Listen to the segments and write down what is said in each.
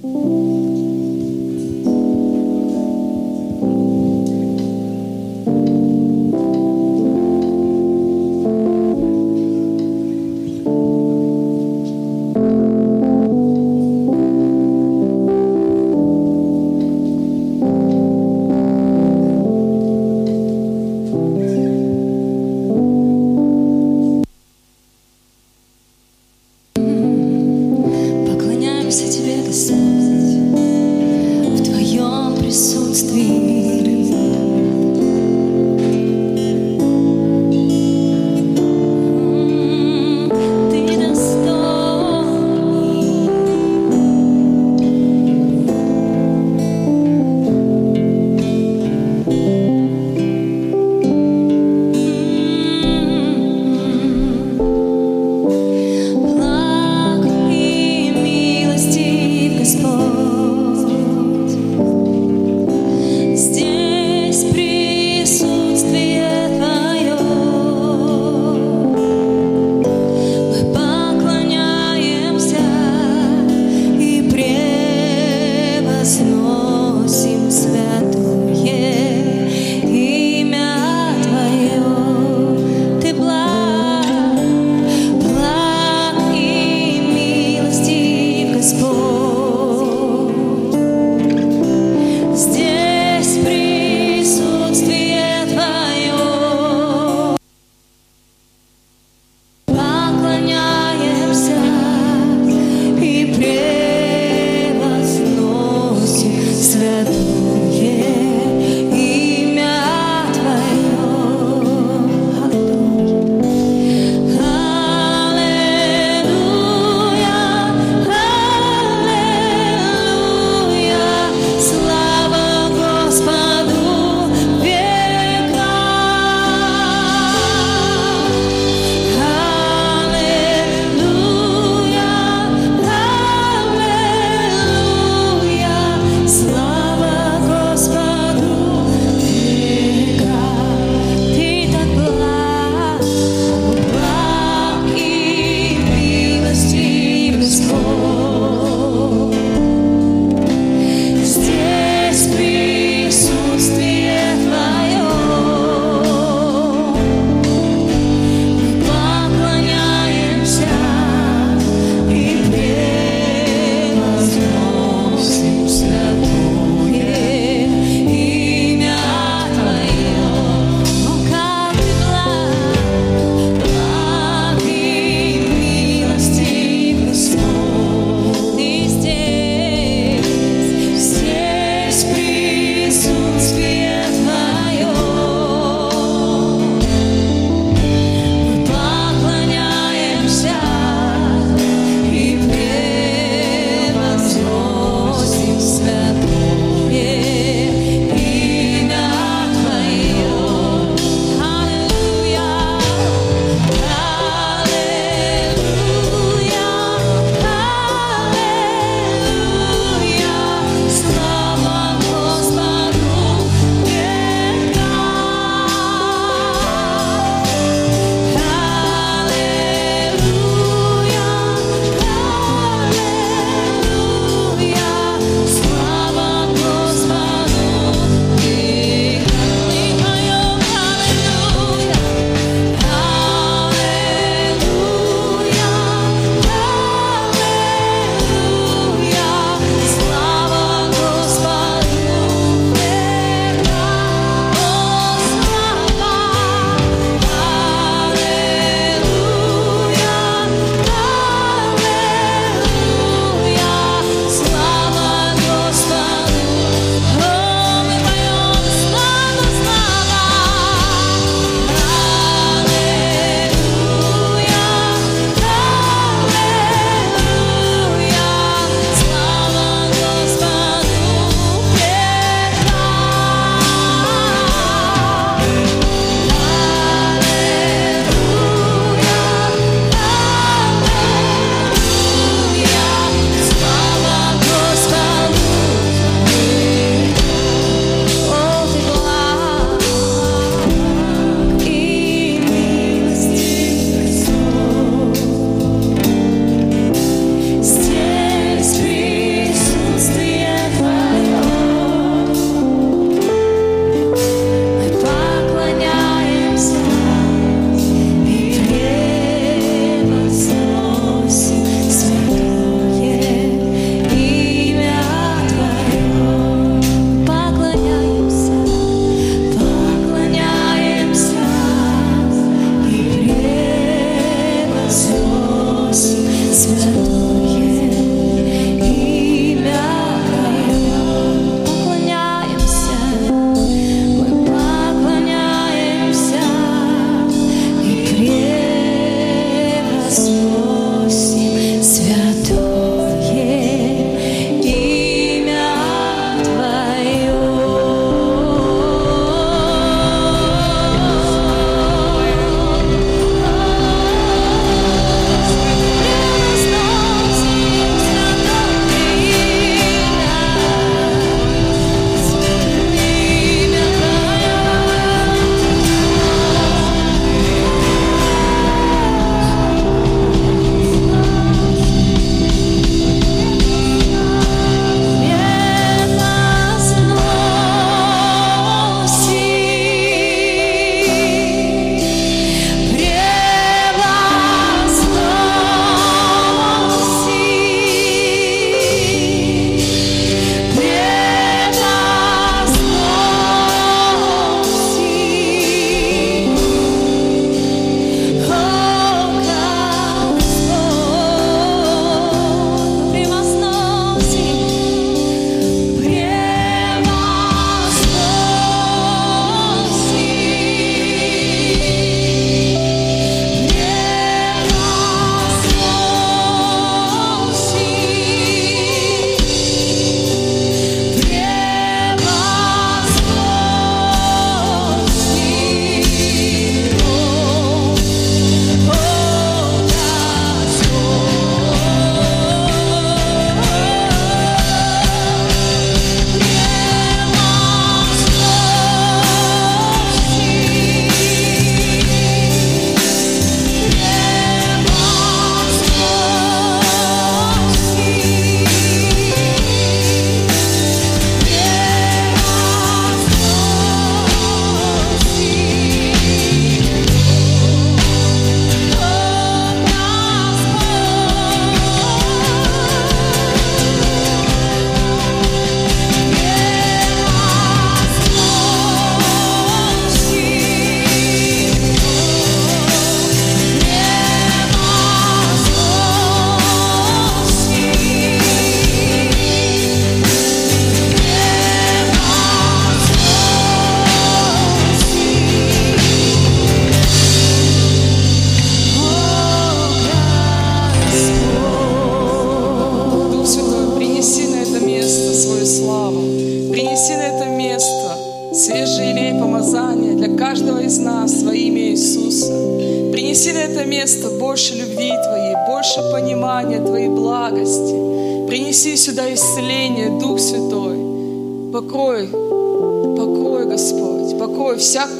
Поклоняемся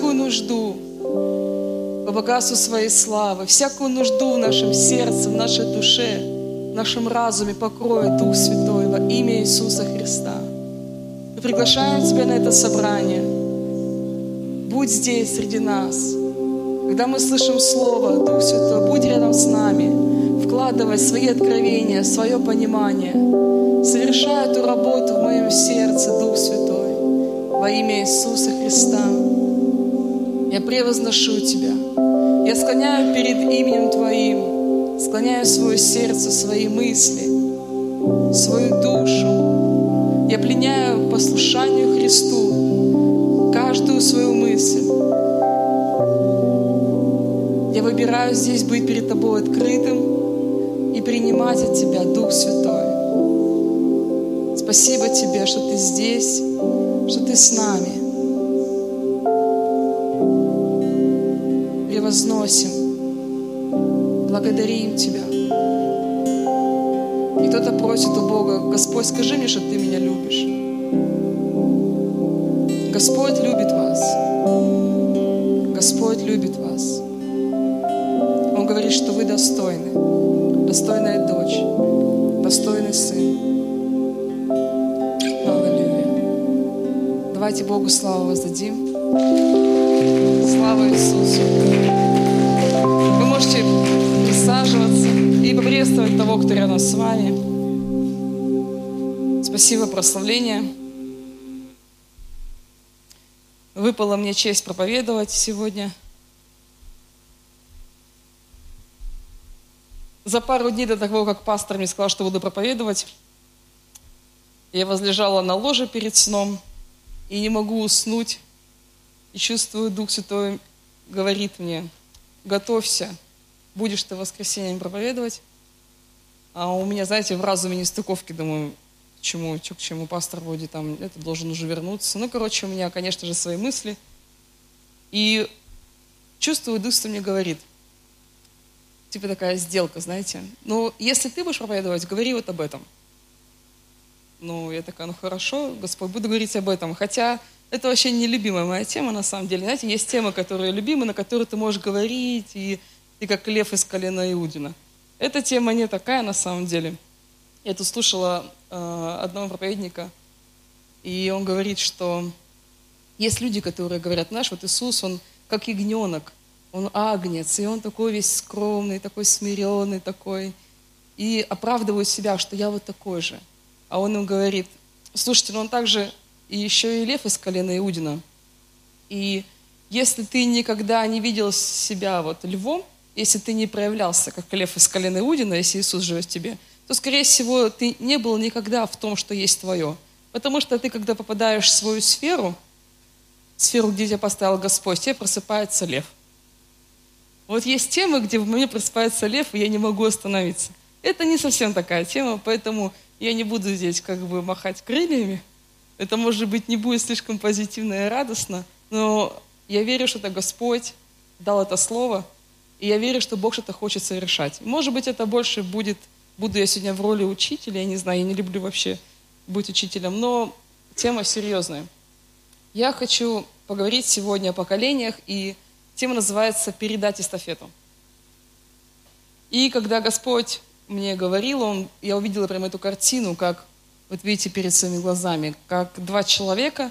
всякую нужду по богатству своей славы, всякую нужду в нашем сердце, в нашей душе, в нашем разуме покрой, Дух Святой, во имя Иисуса Христа. Мы приглашаем Тебя на это собрание. Будь здесь среди нас. Когда мы слышим Слово, Дух Святой, будь рядом с нами. Вкладывай свои откровения, свое понимание. Совершай эту работу в моем сердце, Дух Святой, во имя Иисуса Христа. Я превозношу Тебя. Я склоняю перед именем Твоим, склоняю свое сердце, свои мысли, свою душу. Я пленяю послушанию Христу каждую свою мысль. Я выбираю здесь быть перед Тобой открытым и принимать от Тебя Дух Святой. Спасибо Тебе, что Ты здесь, что Ты с нами. Превозносим, благодарим Тебя. И кто-то просит у Бога, Господь, скажи мне, что Ты меня любишь. Господь любит вас. Господь любит вас. Он говорит, что вы достойны. Достойная дочь. Достойный сын. Аллилуйя. Давайте Богу славу воздадим. Слава Иисусу. Вы можете присаживаться и поприветствовать того, кто рядом с вами. Спасибо, прославление. Выпала мне честь проповедовать сегодня. За пару дней до того, как пастор мне сказал, что буду проповедовать, я возлежала на ложе перед сном и не могу уснуть. И чувствую, Дух Святой говорит мне, готовься, будешь ты в воскресенье проповедовать. А у меня, знаете, в разуме нестыковки, думаю, к чему, что к чему пастор вроде там, это должен уже вернуться. Ну, короче, у меня, конечно же, свои мысли. И чувствую, Дух Святой мне говорит, типа такая сделка, знаете. Ну, если ты будешь проповедовать, говори вот об этом. Ну, я такая, ну хорошо, Господь, буду говорить об этом. Хотя это вообще не любимая моя тема, на самом деле. Знаете, есть темы, которые любимы, на которые ты можешь говорить, и ты как лев из колена Иудина. Эта тема не такая, на самом деле. Я тут слушала э, одного проповедника, и он говорит, что есть люди, которые говорят, наш вот Иисус, он как ягненок, он агнец, и он такой весь скромный, такой смиренный, такой, и оправдывают себя, что я вот такой же. А он им говорит, слушайте, ну он также и еще и лев из колена Иудина. И если ты никогда не видел себя вот львом, если ты не проявлялся как лев из колена Иудина, если Иисус живет в тебе, то, скорее всего, ты не был никогда в том, что есть твое. Потому что ты, когда попадаешь в свою сферу, сферу, где тебя поставил Господь, тебе просыпается лев. Вот есть темы, где в мне просыпается лев, и я не могу остановиться. Это не совсем такая тема, поэтому я не буду здесь как бы махать крыльями. Это, может быть, не будет слишком позитивно и радостно, но я верю, что это Господь дал это слово, и я верю, что Бог что-то хочет совершать. Может быть, это больше будет, буду я сегодня в роли учителя, я не знаю, я не люблю вообще быть учителем, но тема серьезная. Я хочу поговорить сегодня о поколениях, и тема называется «Передать эстафету». И когда Господь мне говорил, он, я увидела прямо эту картину, как, вот видите перед своими глазами, как два человека,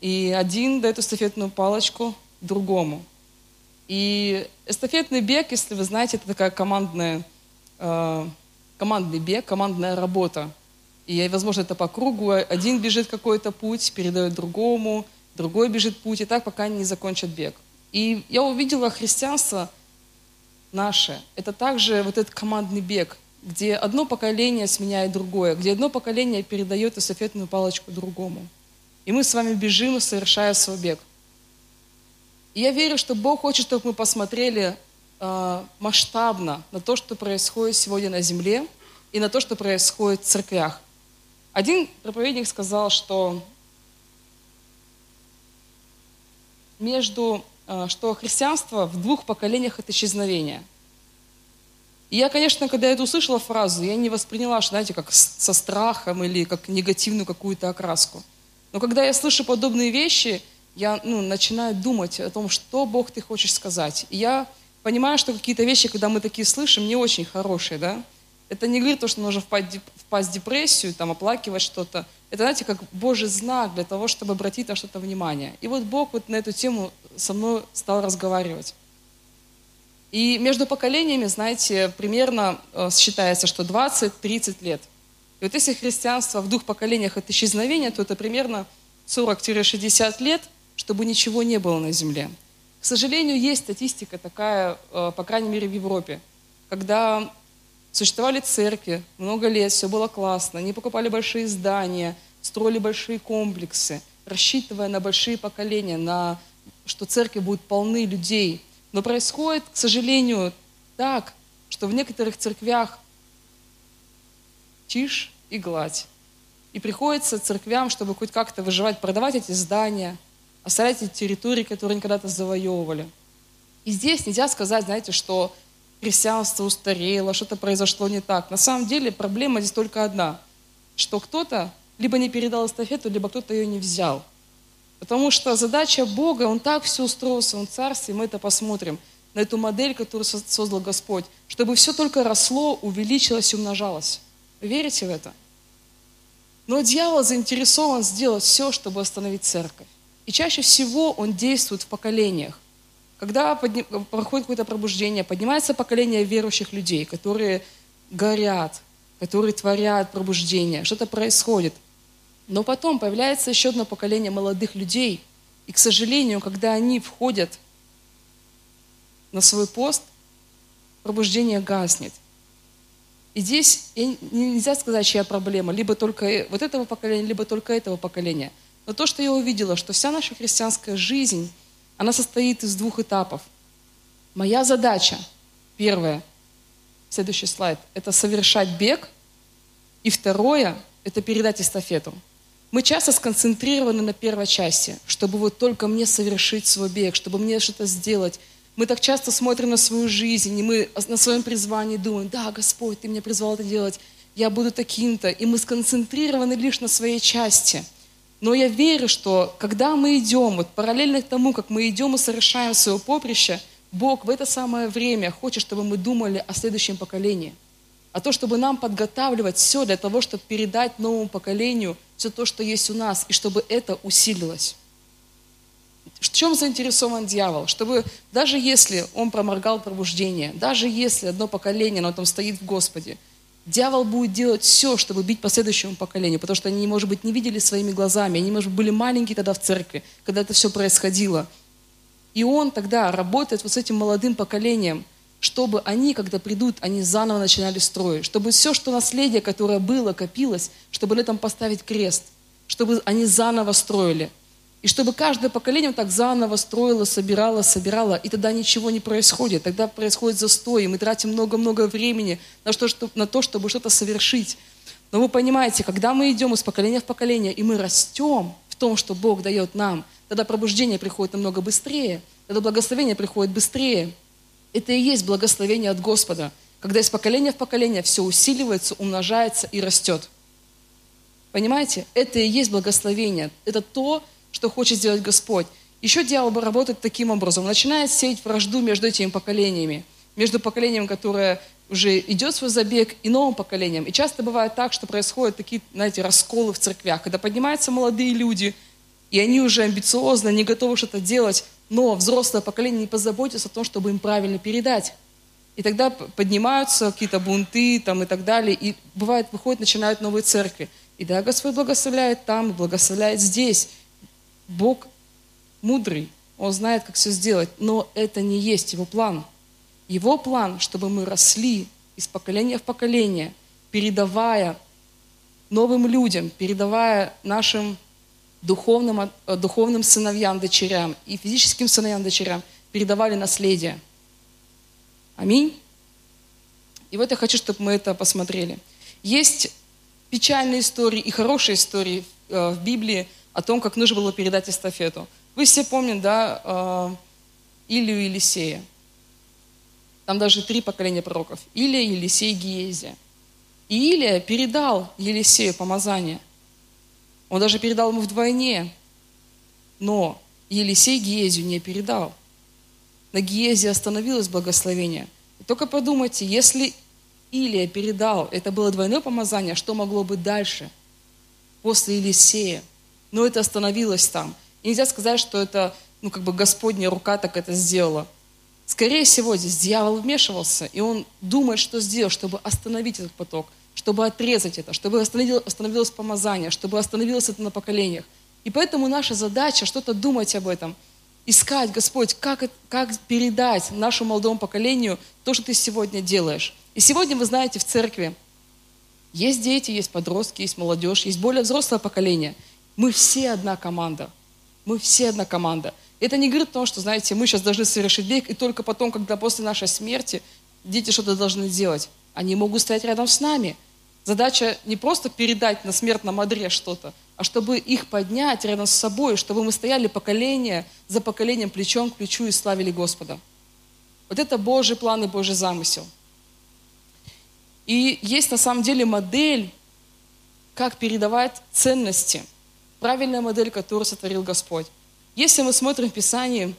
и один дает эстафетную палочку другому. И эстафетный бег, если вы знаете, это такая командная, э, командный бег, командная работа. И, возможно, это по кругу. Один бежит какой-то путь, передает другому, другой бежит путь, и так, пока они не закончат бег. И я увидела христианство – наше. Это также вот этот командный бег, где одно поколение сменяет другое, где одно поколение передает эстафетную палочку другому. И мы с вами бежим, совершая свой бег. И я верю, что Бог хочет, чтобы мы посмотрели э, масштабно на то, что происходит сегодня на земле, и на то, что происходит в церквях. Один проповедник сказал, что между, э, что христианство в двух поколениях это исчезновение. И я, конечно, когда я эту услышала фразу, я не восприняла, что, знаете, как со страхом или как негативную какую-то окраску. Но когда я слышу подобные вещи, я ну, начинаю думать о том, что Бог ты хочешь сказать. И я понимаю, что какие-то вещи, когда мы такие слышим, не очень хорошие, да. Это не говорит то, что нужно впасть в депрессию, там, оплакивать что-то. Это, знаете, как Божий знак для того, чтобы обратить на что-то внимание. И вот Бог вот на эту тему со мной стал разговаривать. И между поколениями, знаете, примерно э, считается, что 20-30 лет. И вот если христианство в двух поколениях это исчезновение, то это примерно 40-60 лет, чтобы ничего не было на земле. К сожалению, есть статистика такая, э, по крайней мере, в Европе, когда Существовали церкви, много лет, все было классно. Они покупали большие здания, строили большие комплексы, рассчитывая на большие поколения, на что церкви будут полны людей. Но происходит, к сожалению, так, что в некоторых церквях тишь и гладь. И приходится церквям, чтобы хоть как-то выживать, продавать эти здания, оставлять эти территории, которые они когда-то завоевывали. И здесь нельзя сказать, знаете, что христианство устарело, что-то произошло не так. На самом деле проблема здесь только одна, что кто-то либо не передал эстафету, либо кто-то ее не взял. Потому что задача Бога, Он так все устроил в своем царстве, мы это посмотрим, на эту модель, которую создал Господь, чтобы все только росло, увеличилось и умножалось. Вы верите в это? Но дьявол заинтересован сделать все, чтобы остановить церковь. И чаще всего он действует в поколениях. Когда подним, проходит какое-то пробуждение, поднимается поколение верующих людей, которые горят, которые творят пробуждение, что-то происходит. Но потом появляется еще одно поколение молодых людей, и, к сожалению, когда они входят на свой пост, пробуждение гаснет. И здесь нельзя сказать, чья проблема, либо только вот этого поколения, либо только этого поколения. Но то, что я увидела, что вся наша христианская жизнь – она состоит из двух этапов. Моя задача, первое, следующий слайд, это совершать бег, и второе, это передать эстафету. Мы часто сконцентрированы на первой части, чтобы вот только мне совершить свой бег, чтобы мне что-то сделать. Мы так часто смотрим на свою жизнь, и мы на своем призвании думаем, да, Господь, Ты меня призвал это делать, я буду таким-то. И мы сконцентрированы лишь на своей части – но я верю, что когда мы идем, вот параллельно тому, как мы идем и совершаем свое поприще, Бог в это самое время хочет, чтобы мы думали о следующем поколении. А то, чтобы нам подготавливать все для того, чтобы передать новому поколению все то, что есть у нас, и чтобы это усилилось. В чем заинтересован дьявол? Чтобы даже если он проморгал пробуждение, даже если одно поколение, оно там стоит в Господе – Дьявол будет делать все, чтобы бить по следующему поколению, потому что они, может быть, не видели своими глазами, они, может быть, были маленькие тогда в церкви, когда это все происходило. И он тогда работает вот с этим молодым поколением, чтобы они, когда придут, они заново начинали строить, чтобы все, что наследие, которое было, копилось, чтобы на этом поставить крест, чтобы они заново строили – и чтобы каждое поколение так заново строило, собирало, собирало, и тогда ничего не происходит. Тогда происходит застой, и мы тратим много-много времени на, что, на то, чтобы что-то совершить. Но вы понимаете, когда мы идем из поколения в поколение, и мы растем в том, что Бог дает нам, тогда пробуждение приходит намного быстрее, тогда благословение приходит быстрее. Это и есть благословение от Господа, когда из поколения в поколение все усиливается, умножается и растет. Понимаете? Это и есть благословение. Это то, что хочет сделать Господь. Еще дьявол работает таким образом. Начинает сеять вражду между этими поколениями. Между поколением, которое уже идет свой забег, и новым поколением. И часто бывает так, что происходят такие, знаете, расколы в церквях, когда поднимаются молодые люди, и они уже амбициозно, не готовы что-то делать, но взрослое поколение не позаботится о том, чтобы им правильно передать. И тогда поднимаются какие-то бунты там, и так далее, и бывает, выходят, начинают новые церкви. И да, Господь благословляет там, благословляет здесь. Бог мудрый, Он знает, как все сделать, но это не есть Его план. Его план, чтобы мы росли из поколения в поколение, передавая новым людям, передавая нашим духовным, э, духовным сыновьям, дочерям и физическим сыновьям, дочерям, передавали наследие. Аминь. И вот я хочу, чтобы мы это посмотрели. Есть печальные истории и хорошие истории э, в Библии о том, как нужно было передать эстафету. Вы все помните, да, э, Илию и Елисея. Там даже три поколения пророков. Илия, Елисей, Гиезия. И Илия передал Елисею помазание. Он даже передал ему вдвойне. Но Елисей Гиезию не передал. На Гиезе остановилось благословение. И только подумайте, если Илия передал, это было двойное помазание, что могло быть дальше, после Елисея? Но это остановилось там. И нельзя сказать, что это, ну, как бы Господня рука так это сделала. Скорее всего, здесь дьявол вмешивался, и он думает, что сделать, чтобы остановить этот поток, чтобы отрезать это, чтобы остановилось помазание, чтобы остановилось это на поколениях. И поэтому наша задача что-то думать об этом, искать, Господь, как, как передать нашему молодому поколению то, что Ты сегодня делаешь. И сегодня, вы знаете, в церкви есть дети, есть подростки, есть молодежь, есть более взрослое поколение. Мы все одна команда. Мы все одна команда. Это не говорит о том, что, знаете, мы сейчас должны совершить бег, и только потом, когда после нашей смерти дети что-то должны делать. Они могут стоять рядом с нами. Задача не просто передать на смертном одре что-то, а чтобы их поднять рядом с собой, чтобы мы стояли поколение за поколением, плечом к плечу и славили Господа. Вот это Божий план и Божий замысел. И есть на самом деле модель, как передавать ценности. Правильная модель, которую сотворил Господь. Если мы смотрим в Писании,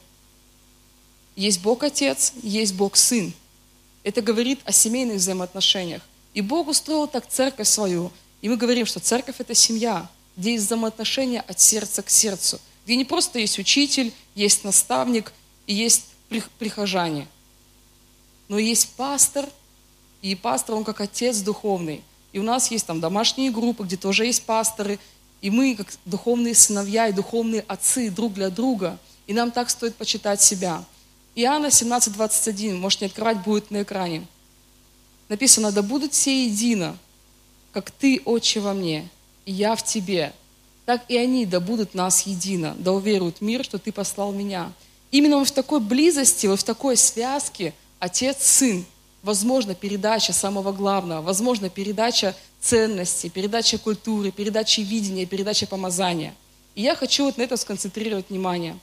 есть Бог Отец, есть Бог Сын. Это говорит о семейных взаимоотношениях. И Бог устроил так церковь свою. И мы говорим, что церковь – это семья, где есть взаимоотношения от сердца к сердцу. Где не просто есть учитель, есть наставник и есть прихожане. Но есть пастор, и пастор, он как отец духовный. И у нас есть там домашние группы, где тоже есть пасторы – и мы, как духовные сыновья и духовные отцы друг для друга, и нам так стоит почитать себя. Иоанна 17:21, можете открывать, будет на экране. Написано, да будут все едино, как ты, Отче, во мне, и я в тебе, так и они да будут нас едино, да уверуют мир, что ты послал меня. Именно в такой близости, вот в такой связке Отец, Сын, возможно передача самого главного, возможно передача ценностей, передача культуры, передача видения, передача помазания. И я хочу вот на это сконцентрировать внимание.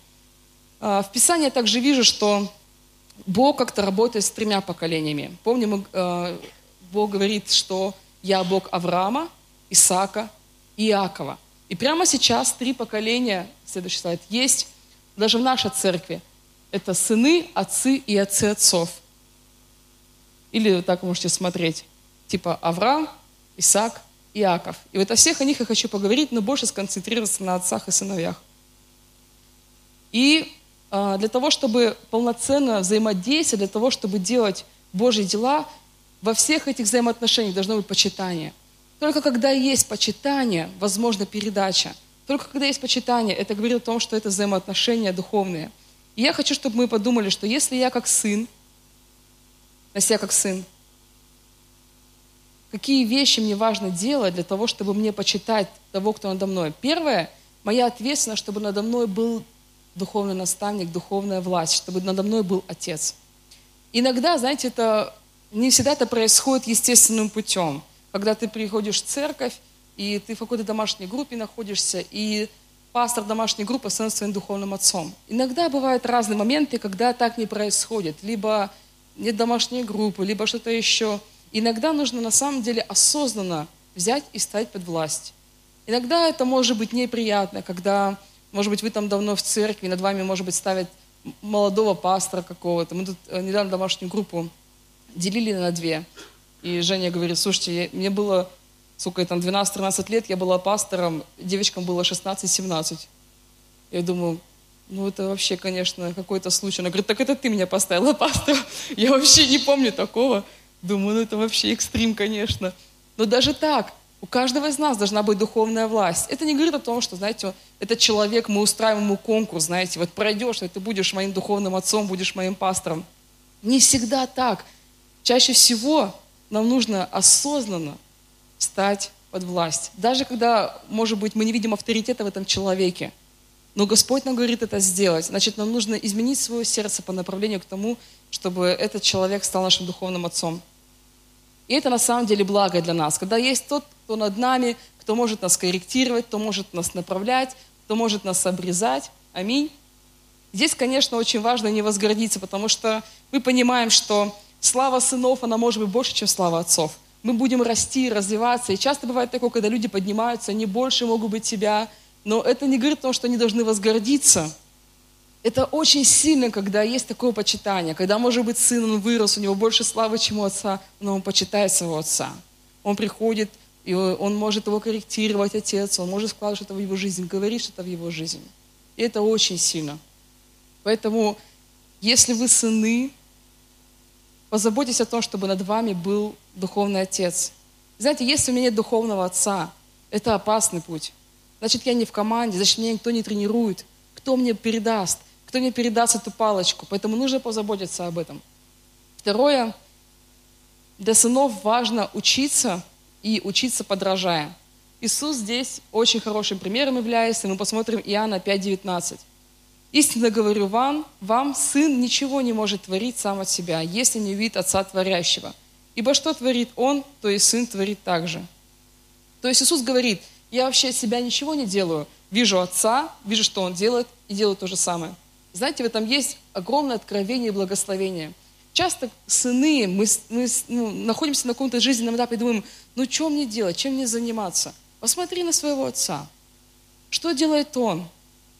А, в Писании я также вижу, что Бог как-то работает с тремя поколениями. Помним, а, Бог говорит, что я Бог Авраама, Исаака и Иакова. И прямо сейчас три поколения, следующий слайд, есть даже в нашей церкви. Это сыны, отцы и отцы отцов. Или так можете смотреть. Типа Авраам, Исаак, Иаков. И вот о всех о них я хочу поговорить, но больше сконцентрироваться на отцах и сыновьях. И э, для того, чтобы полноценно взаимодействовать, для того, чтобы делать Божьи дела, во всех этих взаимоотношениях должно быть почитание. Только когда есть почитание, возможна передача. Только когда есть почитание, это говорит о том, что это взаимоотношения духовные. И я хочу, чтобы мы подумали, что если я как сын, на себя как сын, какие вещи мне важно делать для того, чтобы мне почитать того, кто надо мной. Первое, моя ответственность, чтобы надо мной был духовный наставник, духовная власть, чтобы надо мной был отец. Иногда, знаете, это не всегда это происходит естественным путем. Когда ты приходишь в церковь, и ты в какой-то домашней группе находишься, и пастор домашней группы становится своим духовным отцом. Иногда бывают разные моменты, когда так не происходит. Либо нет домашней группы, либо что-то еще – Иногда нужно на самом деле осознанно взять и стать под власть. Иногда это может быть неприятно, когда, может быть, вы там давно в церкви, над вами, может быть, ставят молодого пастора какого-то. Мы тут э, недавно домашнюю группу делили на две. И Женя говорит, слушайте, мне было, сколько там, 12-13 лет, я была пастором, девочкам было 16-17. Я думаю, ну это вообще, конечно, какой-то случай. Она говорит, так это ты меня поставила пастором. Я вообще не помню такого. Думаю, ну это вообще экстрим, конечно. Но даже так, у каждого из нас должна быть духовная власть. Это не говорит о том, что, знаете, этот человек, мы устраиваем ему конкурс, знаете, вот пройдешь, и ты будешь моим духовным отцом, будешь моим пастором. Не всегда так. Чаще всего нам нужно осознанно стать под власть. Даже когда, может быть, мы не видим авторитета в этом человеке, но Господь нам говорит это сделать. Значит, нам нужно изменить свое сердце по направлению к тому, чтобы этот человек стал нашим духовным отцом. И это на самом деле благо для нас. Когда есть тот кто над нами, кто может нас корректировать, кто может нас направлять, кто может нас обрезать. Аминь. Здесь, конечно, очень важно не возгордиться, потому что мы понимаем, что слава сынов, она может быть больше, чем слава отцов. Мы будем расти, развиваться. И часто бывает такое, когда люди поднимаются, они больше могут быть тебя, но это не говорит о том, что они должны возгордиться. Это очень сильно, когда есть такое почитание, когда, может быть, сын, он вырос, у него больше славы, чем у отца, но он почитает своего отца. Он приходит, и он может его корректировать, отец, он может вкладывать что-то в его жизнь, говорить что-то в его жизнь. И это очень сильно. Поэтому, если вы сыны, позаботьтесь о том, чтобы над вами был духовный отец. Знаете, если у меня нет духовного отца, это опасный путь. Значит, я не в команде, значит, меня никто не тренирует. Кто мне передаст? Кто мне передаст эту палочку? Поэтому нужно позаботиться об этом. Второе, для сынов важно учиться и учиться подражая. Иисус здесь очень хорошим примером является. Мы посмотрим Иоанна 5.19. «Истинно говорю вам, вам Сын ничего не может творить сам от себя, если не увидит Отца Творящего. Ибо что творит Он, то и Сын творит также». То есть Иисус говорит, я вообще от себя ничего не делаю. Вижу Отца, вижу, что Он делает, и делаю то же самое. Знаете, в этом есть огромное откровение и благословение – часто сыны, мы, мы ну, находимся на каком-то жизненном этапе и думаем, ну что мне делать, чем мне заниматься? Посмотри на своего отца. Что делает он?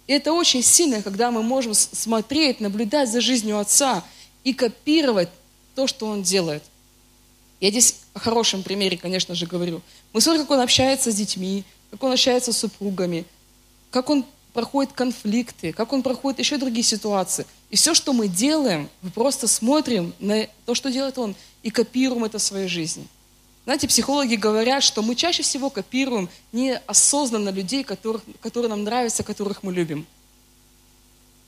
И это очень сильно, когда мы можем смотреть, наблюдать за жизнью отца и копировать то, что он делает. Я здесь о хорошем примере, конечно же, говорю. Мы смотрим, как он общается с детьми, как он общается с супругами, как он проходит конфликты, как он проходит еще другие ситуации. И все, что мы делаем, мы просто смотрим на то, что делает он, и копируем это в своей жизни. Знаете, психологи говорят, что мы чаще всего копируем неосознанно людей, которых, которые нам нравятся, которых мы любим.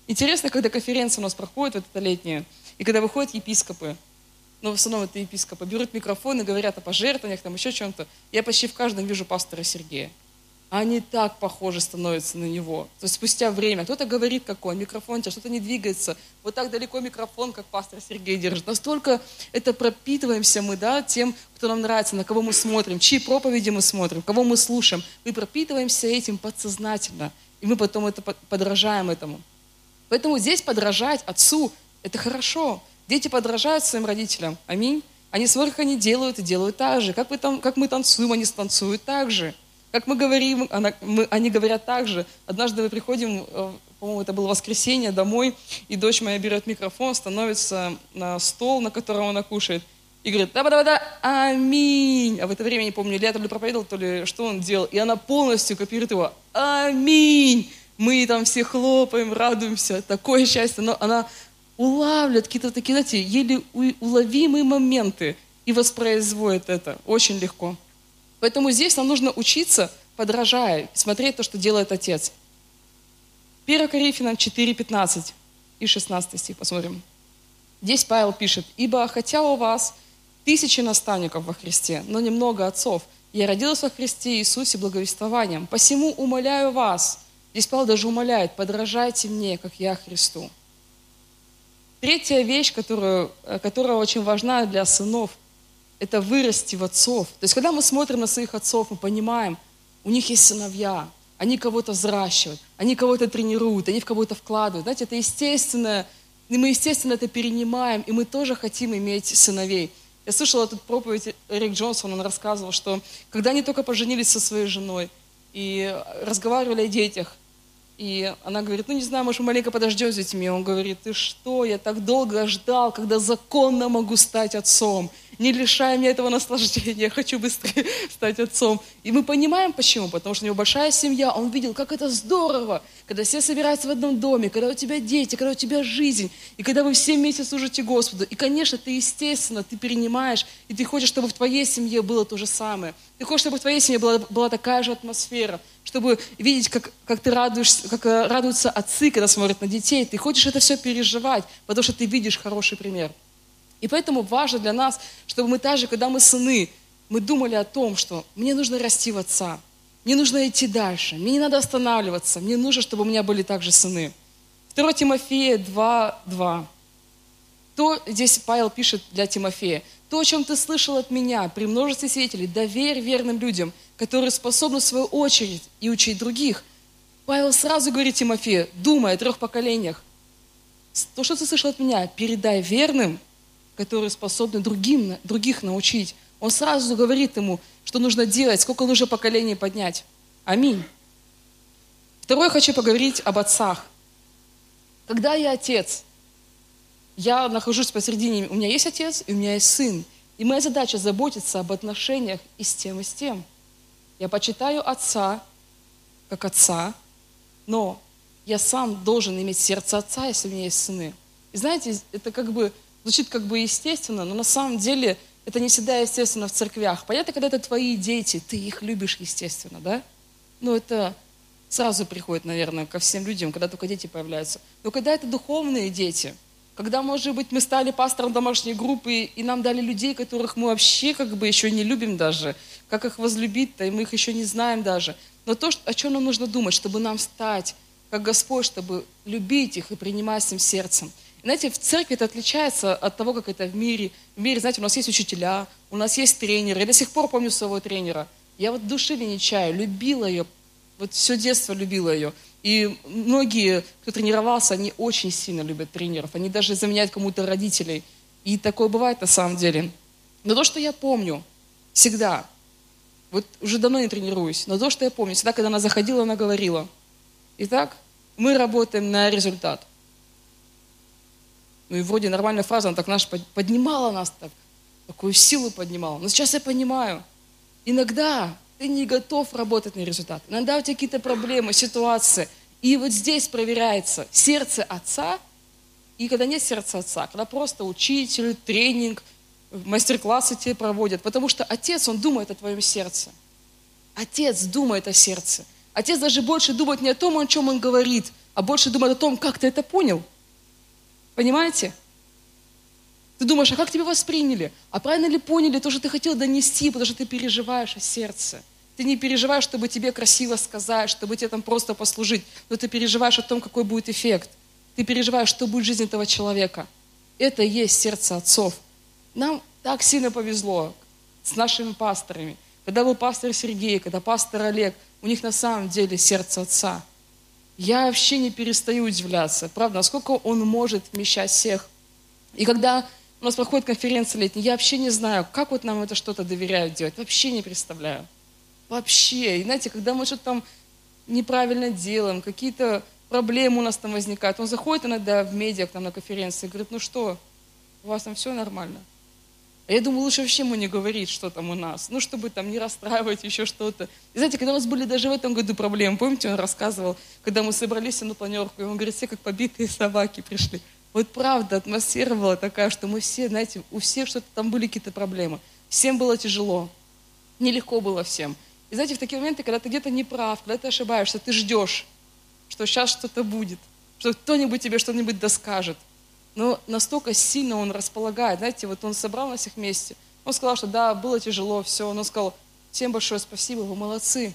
Интересно, когда конференция у нас проходит, вот это летняя, и когда выходят епископы, ну, в основном это епископы, берут микрофон и говорят о пожертвованиях, там еще чем-то. Я почти в каждом вижу пастора Сергея они так похожи становятся на него. То есть спустя время кто-то говорит, какой микрофон, что-то не двигается. Вот так далеко микрофон, как пастор Сергей держит. Настолько это пропитываемся мы, да, тем, кто нам нравится, на кого мы смотрим, чьи проповеди мы смотрим, кого мы слушаем. Мы пропитываемся этим подсознательно. И мы потом это подражаем этому. Поэтому здесь подражать отцу – это хорошо. Дети подражают своим родителям. Аминь. Они смотрят, как они делают, и делают так же. Как, вы там, как мы танцуем, они станцуют так же. Как мы говорим, она, мы, они говорят так же. Однажды мы приходим, э, по-моему, это было воскресенье, домой, и дочь моя берет микрофон, становится на стол, на котором она кушает, и говорит, да-да-да, аминь. А в это время, не помню, летом ли проповедовал, то ли что он делал. И она полностью копирует его, аминь. Мы там все хлопаем, радуемся, такое счастье. Но она улавливает какие-то такие, знаете, еле уловимые моменты и воспроизводит это очень легко. Поэтому здесь нам нужно учиться, подражая, смотреть то, что делает Отец. 1 Коринфянам 4, 15 и 16 стих посмотрим. Здесь Павел пишет, «Ибо хотя у вас тысячи наставников во Христе, но немного отцов, я родился во Христе Иисусе благовествованием, посему умоляю вас». Здесь Павел даже умоляет, «Подражайте мне, как я Христу». Третья вещь, которую, которая очень важна для сынов – это вырасти в отцов. То есть, когда мы смотрим на своих отцов, мы понимаем, у них есть сыновья, они кого-то взращивают, они кого-то тренируют, они в кого-то вкладывают. Знаете, это естественно, и мы, естественно, это перенимаем, и мы тоже хотим иметь сыновей. Я слышала эту проповедь Эрик Джонсон, он рассказывал, что когда они только поженились со своей женой и разговаривали о детях, и она говорит, ну не знаю, может, мы маленько подождем с детьми. Он говорит, ты что, я так долго ждал, когда законно могу стать отцом не лишай меня этого наслаждения, я хочу быстрее стать отцом. И мы понимаем почему, потому что у него большая семья, он видел, как это здорово, когда все собираются в одном доме, когда у тебя дети, когда у тебя жизнь, и когда вы все вместе служите Господу. И, конечно, ты, естественно, ты перенимаешь, и ты хочешь, чтобы в твоей семье было то же самое. Ты хочешь, чтобы в твоей семье была, была такая же атмосфера, чтобы видеть, как, как ты радуешься, как э, радуются отцы, когда смотрят на детей. Ты хочешь это все переживать, потому что ты видишь хороший пример. И поэтому важно для нас, чтобы мы также, когда мы сыны, мы думали о том, что мне нужно расти в отца, мне нужно идти дальше, мне не надо останавливаться, мне нужно, чтобы у меня были также сыны. 2 Тимофея 2.2. То здесь Павел пишет для Тимофея. То, о чем ты слышал от меня при множестве свидетелей, доверь верным людям, которые способны в свою очередь и учить других. Павел сразу говорит Тимофею, думай о трех поколениях. То, что ты слышал от меня, передай верным, которые способны другим, других научить. Он сразу говорит ему, что нужно делать, сколько нужно поколений поднять. Аминь. Второе, хочу поговорить об отцах. Когда я отец, я нахожусь посередине, у меня есть отец и у меня есть сын. И моя задача заботиться об отношениях и с тем, и с тем. Я почитаю отца как отца, но я сам должен иметь сердце отца, если у меня есть сыны. И знаете, это как бы звучит как бы естественно, но на самом деле это не всегда естественно в церквях. Понятно, когда это твои дети, ты их любишь, естественно, да? Но это сразу приходит, наверное, ко всем людям, когда только дети появляются. Но когда это духовные дети – когда, может быть, мы стали пастором домашней группы, и нам дали людей, которых мы вообще как бы еще не любим даже. Как их возлюбить-то, и мы их еще не знаем даже. Но то, о чем нам нужно думать, чтобы нам стать как Господь, чтобы любить их и принимать с ним сердцем. Знаете, в церкви это отличается от того, как это в мире. В мире, знаете, у нас есть учителя, у нас есть тренеры. Я до сих пор помню своего тренера. Я вот души не чаю, любила ее, вот все детство любила ее. И многие, кто тренировался, они очень сильно любят тренеров. Они даже заменяют кому-то родителей. И такое бывает на самом деле. Но то, что я помню, всегда, вот уже давно не тренируюсь, но то, что я помню, всегда, когда она заходила, она говорила, итак, мы работаем на результат. Ну и вроде нормальная фраза, она так наш поднимала нас так, такую силу поднимала. Но сейчас я понимаю, иногда ты не готов работать на результат. Иногда у тебя какие-то проблемы, ситуации. И вот здесь проверяется сердце отца, и когда нет сердца отца, когда просто учитель, тренинг, мастер-классы тебе проводят. Потому что отец, он думает о твоем сердце. Отец думает о сердце. Отец даже больше думает не о том, о чем он говорит, а больше думает о том, как ты это понял. Понимаете? Ты думаешь, а как тебя восприняли? А правильно ли поняли то, что ты хотел донести, потому что ты переживаешь о сердце? Ты не переживаешь, чтобы тебе красиво сказать, чтобы тебе там просто послужить, но ты переживаешь о том, какой будет эффект. Ты переживаешь, что будет жизнь этого человека. Это и есть сердце отцов. Нам так сильно повезло с нашими пасторами. Когда был пастор Сергей, когда пастор Олег, у них на самом деле сердце отца. Я вообще не перестаю удивляться, правда, насколько он может вмещать всех. И когда у нас проходит конференция летняя. Я вообще не знаю, как вот нам это что-то доверяют делать. Вообще не представляю. Вообще. И знаете, когда мы что-то там неправильно делаем, какие-то проблемы у нас там возникают. Он заходит иногда в медиа к нам на конференции и говорит, ну что, у вас там все нормально? А я думаю, лучше вообще ему не говорить, что там у нас. Ну, чтобы там не расстраивать еще что-то. И знаете, когда у нас были даже в этом году проблемы, помните, он рассказывал, когда мы собрались на планерку, и он говорит, все как побитые собаки пришли. Вот правда, атмосфера была такая, что мы все, знаете, у всех что-то там были какие-то проблемы. Всем было тяжело. Нелегко было всем. И знаете, в такие моменты, когда ты где-то не прав, когда ты ошибаешься, ты ждешь, что сейчас что-то будет, что кто-нибудь тебе что-нибудь доскажет. Но настолько сильно он располагает. Знаете, вот он собрал нас всех вместе. Он сказал, что да, было тяжело, все. Он сказал, всем большое спасибо, вы молодцы.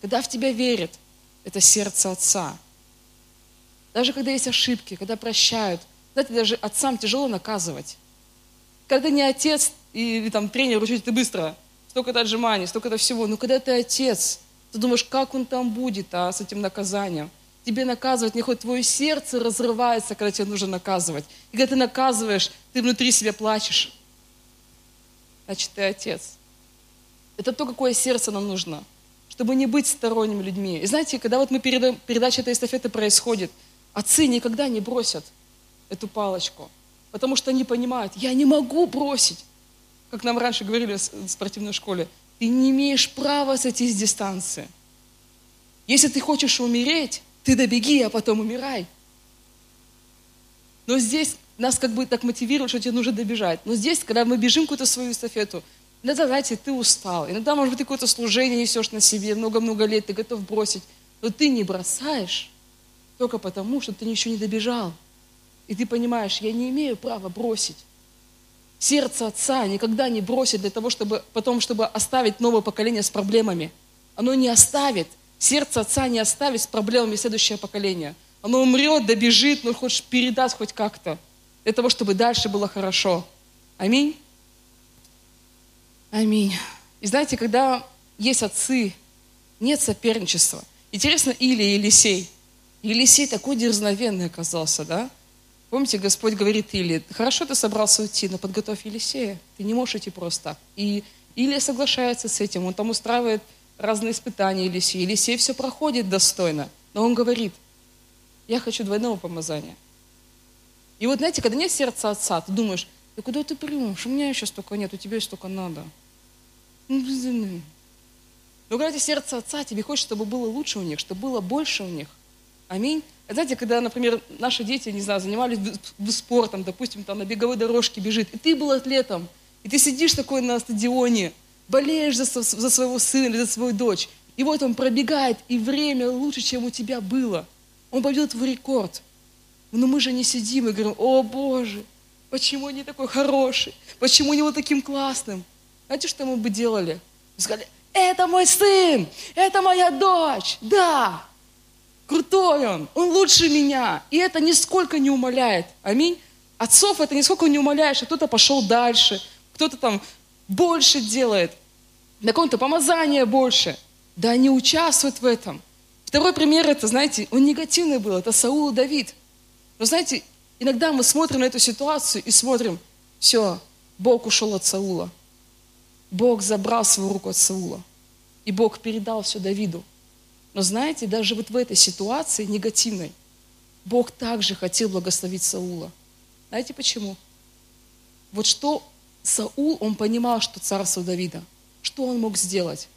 Когда в тебя верят, это сердце Отца. Даже когда есть ошибки, когда прощают. Знаете, даже отцам тяжело наказывать. Когда не отец или там тренер учитель, ты быстро, столько-то отжиманий, столько-то всего. Но когда ты отец, ты думаешь, как он там будет а, с этим наказанием. Тебе наказывать не хоть твое сердце разрывается, когда тебе нужно наказывать. И когда ты наказываешь, ты внутри себя плачешь. Значит, ты отец. Это то, какое сердце нам нужно, чтобы не быть сторонними людьми. И знаете, когда вот мы передаем, передача этой эстафеты происходит – Отцы никогда не бросят эту палочку, потому что они понимают, я не могу бросить. Как нам раньше говорили в спортивной школе, ты не имеешь права сойти с дистанции. Если ты хочешь умереть, ты добеги, а потом умирай. Но здесь нас как бы так мотивируют, что тебе нужно добежать. Но здесь, когда мы бежим какую-то свою эстафету, иногда, знаете, ты устал. Иногда, может быть, ты какое-то служение несешь на себе много-много лет, ты готов бросить. Но ты не бросаешь, только потому, что ты еще не добежал. И ты понимаешь, я не имею права бросить. Сердце отца никогда не бросит для того, чтобы потом, чтобы оставить новое поколение с проблемами. Оно не оставит. Сердце отца не оставит с проблемами следующее поколение. Оно умрет, добежит, но хоть передаст хоть как-то. Для того, чтобы дальше было хорошо. Аминь. Аминь. И знаете, когда есть отцы, нет соперничества. Интересно, Или и Елисей. Елисей такой дерзновенный оказался, да? Помните, Господь говорит Или, хорошо ты собрался уйти, но подготовь Елисея. Ты не можешь идти просто так. И Илия соглашается с этим, он там устраивает разные испытания Елисею. Елисей все проходит достойно, но он говорит, я хочу двойного помазания. И вот, знаете, когда нет сердца отца, ты думаешь, да куда ты примешь? У меня еще столько нет, у тебя еще столько надо. Ну, но когда сердце отца, тебе хочется, чтобы было лучше у них, чтобы было больше у них. Аминь. Знаете, когда, например, наши дети, не знаю, занимались спортом, допустим, там на беговой дорожке бежит, и ты был атлетом, и ты сидишь такой на стадионе, болеешь за, за своего сына или за свою дочь, и вот он пробегает, и время лучше, чем у тебя было. Он побьет в рекорд. Но мы же не сидим и говорим, о Боже, почему он не такой хороший, почему не вот таким классным. Знаете, что мы бы делали? Мы сказали, это мой сын, это моя дочь, да, крутой он, он лучше меня. И это нисколько не умаляет. Аминь. Отцов это нисколько не умаляет, что кто-то пошел дальше, кто-то там больше делает, на ком-то помазание больше. Да они участвуют в этом. Второй пример, это, знаете, он негативный был, это Саул и Давид. Но знаете, иногда мы смотрим на эту ситуацию и смотрим, все, Бог ушел от Саула. Бог забрал свою руку от Саула. И Бог передал все Давиду. Но знаете, даже вот в этой ситуации негативной, Бог также хотел благословить Саула. Знаете почему? Вот что Саул, он понимал, что царство Давида. Что он мог сделать?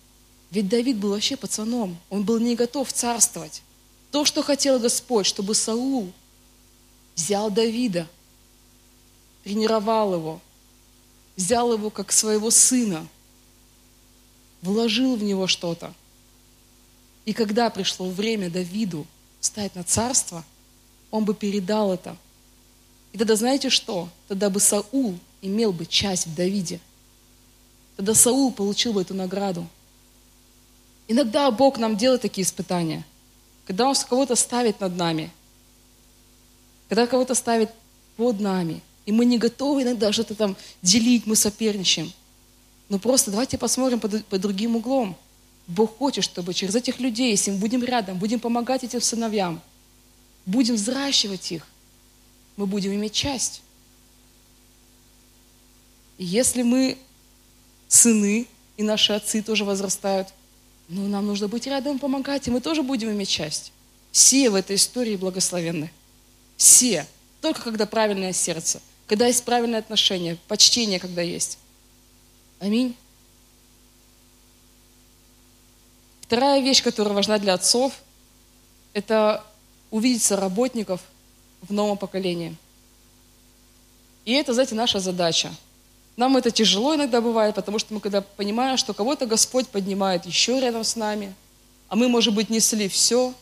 Ведь Давид был вообще пацаном. Он был не готов царствовать. То, что хотел Господь, чтобы Саул взял Давида, тренировал его, взял его как своего сына, вложил в него что-то. И когда пришло время Давиду стать на царство, он бы передал это. И тогда знаете что? Тогда бы Саул имел бы часть в Давиде. Тогда Саул получил бы эту награду. Иногда Бог нам делает такие испытания. Когда Он кого-то ставит над нами, когда кого-то ставит под нами, и мы не готовы иногда что-то там делить, мы соперничаем. Но просто давайте посмотрим под, под другим углом. Бог хочет, чтобы через этих людей, если мы будем рядом, будем помогать этим сыновьям, будем взращивать их, мы будем иметь часть. И если мы сыны, и наши отцы тоже возрастают, ну, нам нужно быть рядом, помогать, и мы тоже будем иметь часть. Все в этой истории благословенны. Все. Только когда правильное сердце, когда есть правильное отношение, почтение, когда есть. Аминь. Вторая вещь, которая важна для отцов, это увидеть работников в новом поколении. И это, знаете, наша задача – нам это тяжело иногда бывает, потому что мы когда понимаем, что кого-то Господь поднимает еще рядом с нами, а мы, может быть, несли все.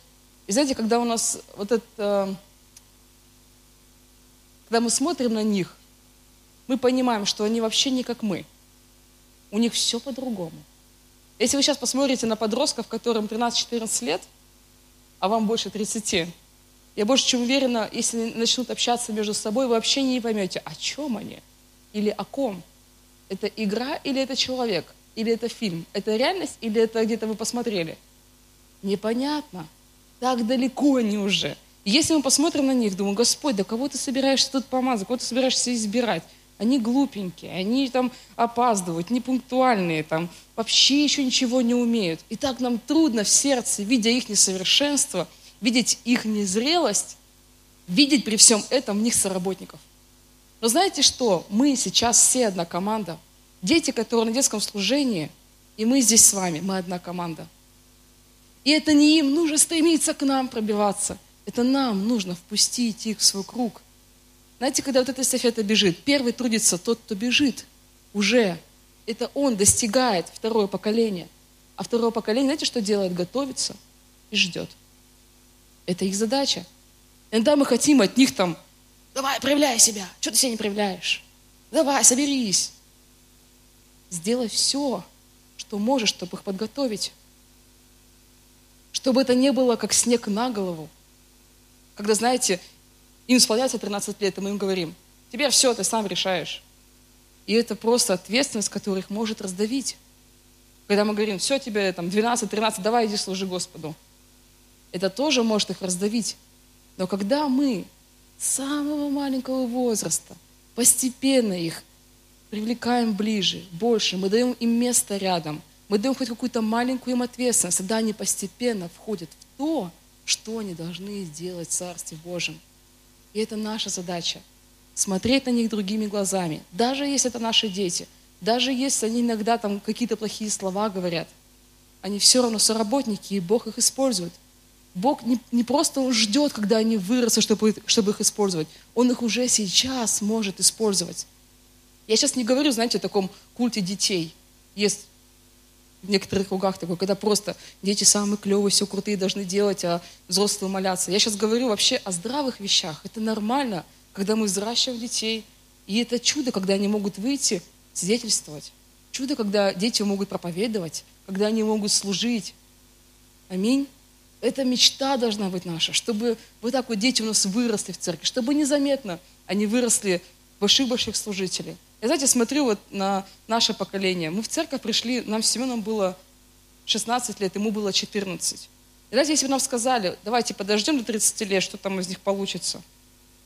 И знаете, когда у нас вот это, когда мы смотрим на них, мы понимаем, что они вообще не как мы. У них все по-другому. Если вы сейчас посмотрите на подростков, которым 13-14 лет, а вам больше 30, я больше чем уверена, если начнут общаться между собой, вы вообще не поймете, о чем они – или о ком? Это игра или это человек? Или это фильм? Это реальность или это где-то вы посмотрели? Непонятно. Так далеко они уже. если мы посмотрим на них, думаю, Господь, да кого ты собираешься тут помазать, кого ты собираешься избирать? Они глупенькие, они там опаздывают, непунктуальные, там вообще еще ничего не умеют. И так нам трудно в сердце, видя их несовершенство, видеть их незрелость, видеть при всем этом в них соработников – но знаете что? Мы сейчас все одна команда. Дети, которые на детском служении, и мы здесь с вами, мы одна команда. И это не им нужно стремиться к нам пробиваться. Это нам нужно впустить их в свой круг. Знаете, когда вот эта эстафета бежит, первый трудится тот, кто бежит уже. Это он достигает второе поколение. А второе поколение, знаете, что делает? Готовится и ждет. Это их задача. Иногда мы хотим от них там Давай, проявляй себя. Что ты себя не проявляешь? Давай, соберись. Сделай все, что можешь, чтобы их подготовить. Чтобы это не было как снег на голову. Когда, знаете, им исполняется 13 лет, и мы им говорим, теперь все, ты сам решаешь. И это просто ответственность, которая их может раздавить. Когда мы говорим, все, тебе там 12-13, давай иди служи Господу. Это тоже может их раздавить. Но когда мы самого маленького возраста постепенно их привлекаем ближе, больше, мы даем им место рядом, мы даем хоть какую-то маленькую им ответственность, тогда они постепенно входят в то, что они должны сделать в Царстве Божьем. И это наша задача – смотреть на них другими глазами. Даже если это наши дети, даже если они иногда там какие-то плохие слова говорят, они все равно соработники, и Бог их использует. Бог не, не просто ждет, когда они вырастут, чтобы, чтобы их использовать. Он их уже сейчас может использовать. Я сейчас не говорю, знаете, о таком культе детей. Есть в некоторых кругах такое, когда просто дети самые клевые, все крутые должны делать, а взрослые моляться. Я сейчас говорю вообще о здравых вещах. Это нормально, когда мы взращиваем детей. И это чудо, когда они могут выйти, свидетельствовать. Чудо, когда дети могут проповедовать, когда они могут служить. Аминь. Это мечта должна быть наша, чтобы вот так вот дети у нас выросли в церкви, чтобы незаметно они выросли больших-больших служителей. Я, знаете, смотрю вот на наше поколение. Мы в церковь пришли, нам с Семеном было 16 лет, ему было 14. И знаете, если бы нам сказали, давайте подождем до 30 лет, что там из них получится,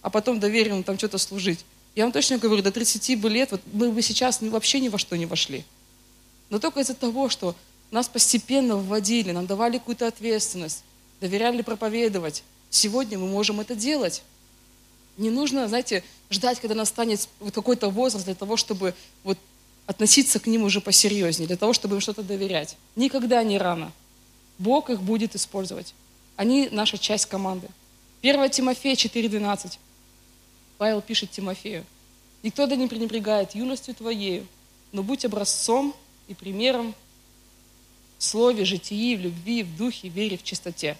а потом доверим там что-то служить. Я вам точно говорю, до 30 бы лет вот мы бы сейчас вообще ни во что не вошли. Но только из-за того, что нас постепенно вводили, нам давали какую-то ответственность, доверяли проповедовать. Сегодня мы можем это делать. Не нужно, знаете, ждать, когда настанет вот какой-то возраст для того, чтобы вот относиться к ним уже посерьезнее, для того, чтобы им что-то доверять. Никогда не рано. Бог их будет использовать. Они наша часть команды. 1 Тимофея 4,12. Павел пишет Тимофею. «Никто да не пренебрегает юностью твоею, но будь образцом и примером в слове, житии, в любви, в духе, в вере, в чистоте».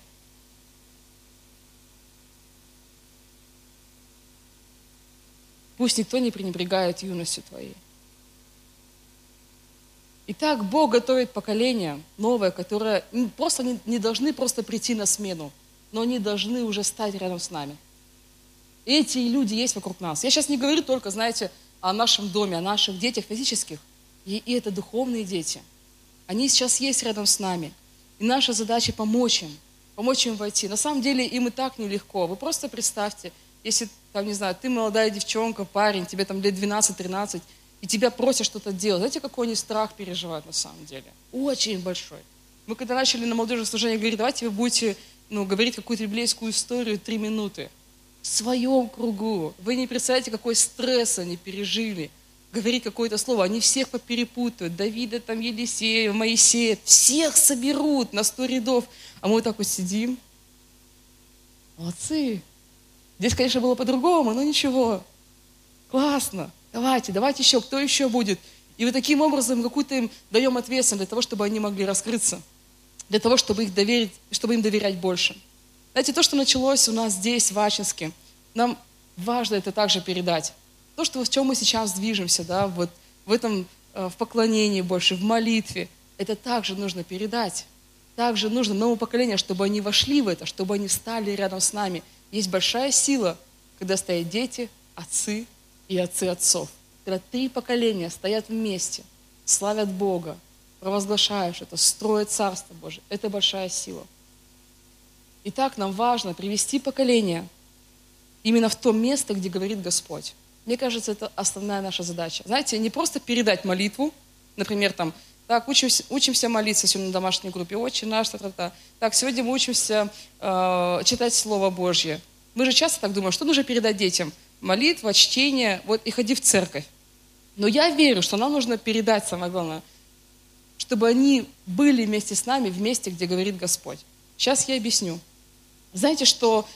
Пусть никто не пренебрегает юностью твоей. Итак, Бог готовит поколение новое, которое просто не, не должны просто прийти на смену, но они должны уже стать рядом с нами. Эти люди есть вокруг нас. Я сейчас не говорю только, знаете, о нашем доме, о наших детях физических. И, и это духовные дети. Они сейчас есть рядом с нами. И наша задача помочь им, помочь им войти. На самом деле им и так нелегко. Вы просто представьте, если, там, не знаю, ты молодая девчонка, парень, тебе там лет 12-13, и тебя просят что-то делать. Знаете, какой они страх переживают на самом деле? Очень большой. Мы когда начали на молодежном служении говорить, давайте вы будете ну, говорить какую-то библейскую историю три минуты. В своем кругу. Вы не представляете, какой стресс они пережили. Говорить какое-то слово. Они всех поперепутают. Давида, там, Елисея, Моисея. Всех соберут на сто рядов. А мы вот так вот сидим. Молодцы. Здесь, конечно, было по-другому, но ничего. Классно. Давайте, давайте еще. Кто еще будет? И вот таким образом какую-то им даем ответственность для того, чтобы они могли раскрыться. Для того, чтобы, их доверить, чтобы им доверять больше. Знаете, то, что началось у нас здесь, в Ачинске, нам важно это также передать. То, что, в чем мы сейчас движемся, да, вот в этом, э, в поклонении больше, в молитве, это также нужно передать. Также нужно новому поколению, чтобы они вошли в это, чтобы они встали рядом с нами – есть большая сила, когда стоят дети, отцы и отцы отцов. Когда три поколения стоят вместе, славят Бога, провозглашаешь это, строят Царство Божие. Это большая сила. Итак, нам важно привести поколение именно в то место, где говорит Господь. Мне кажется, это основная наша задача. Знаете, не просто передать молитву, например, там, так, учимся, учимся молиться сегодня на домашней группе. Отче наш, та, та, та. Так, сегодня мы учимся э, читать Слово Божье. Мы же часто так думаем, что нужно передать детям? Молитва, чтение, вот и ходи в церковь. Но я верю, что нам нужно передать, самое главное, чтобы они были вместе с нами, в месте, где говорит Господь. Сейчас я объясню. Знаете, что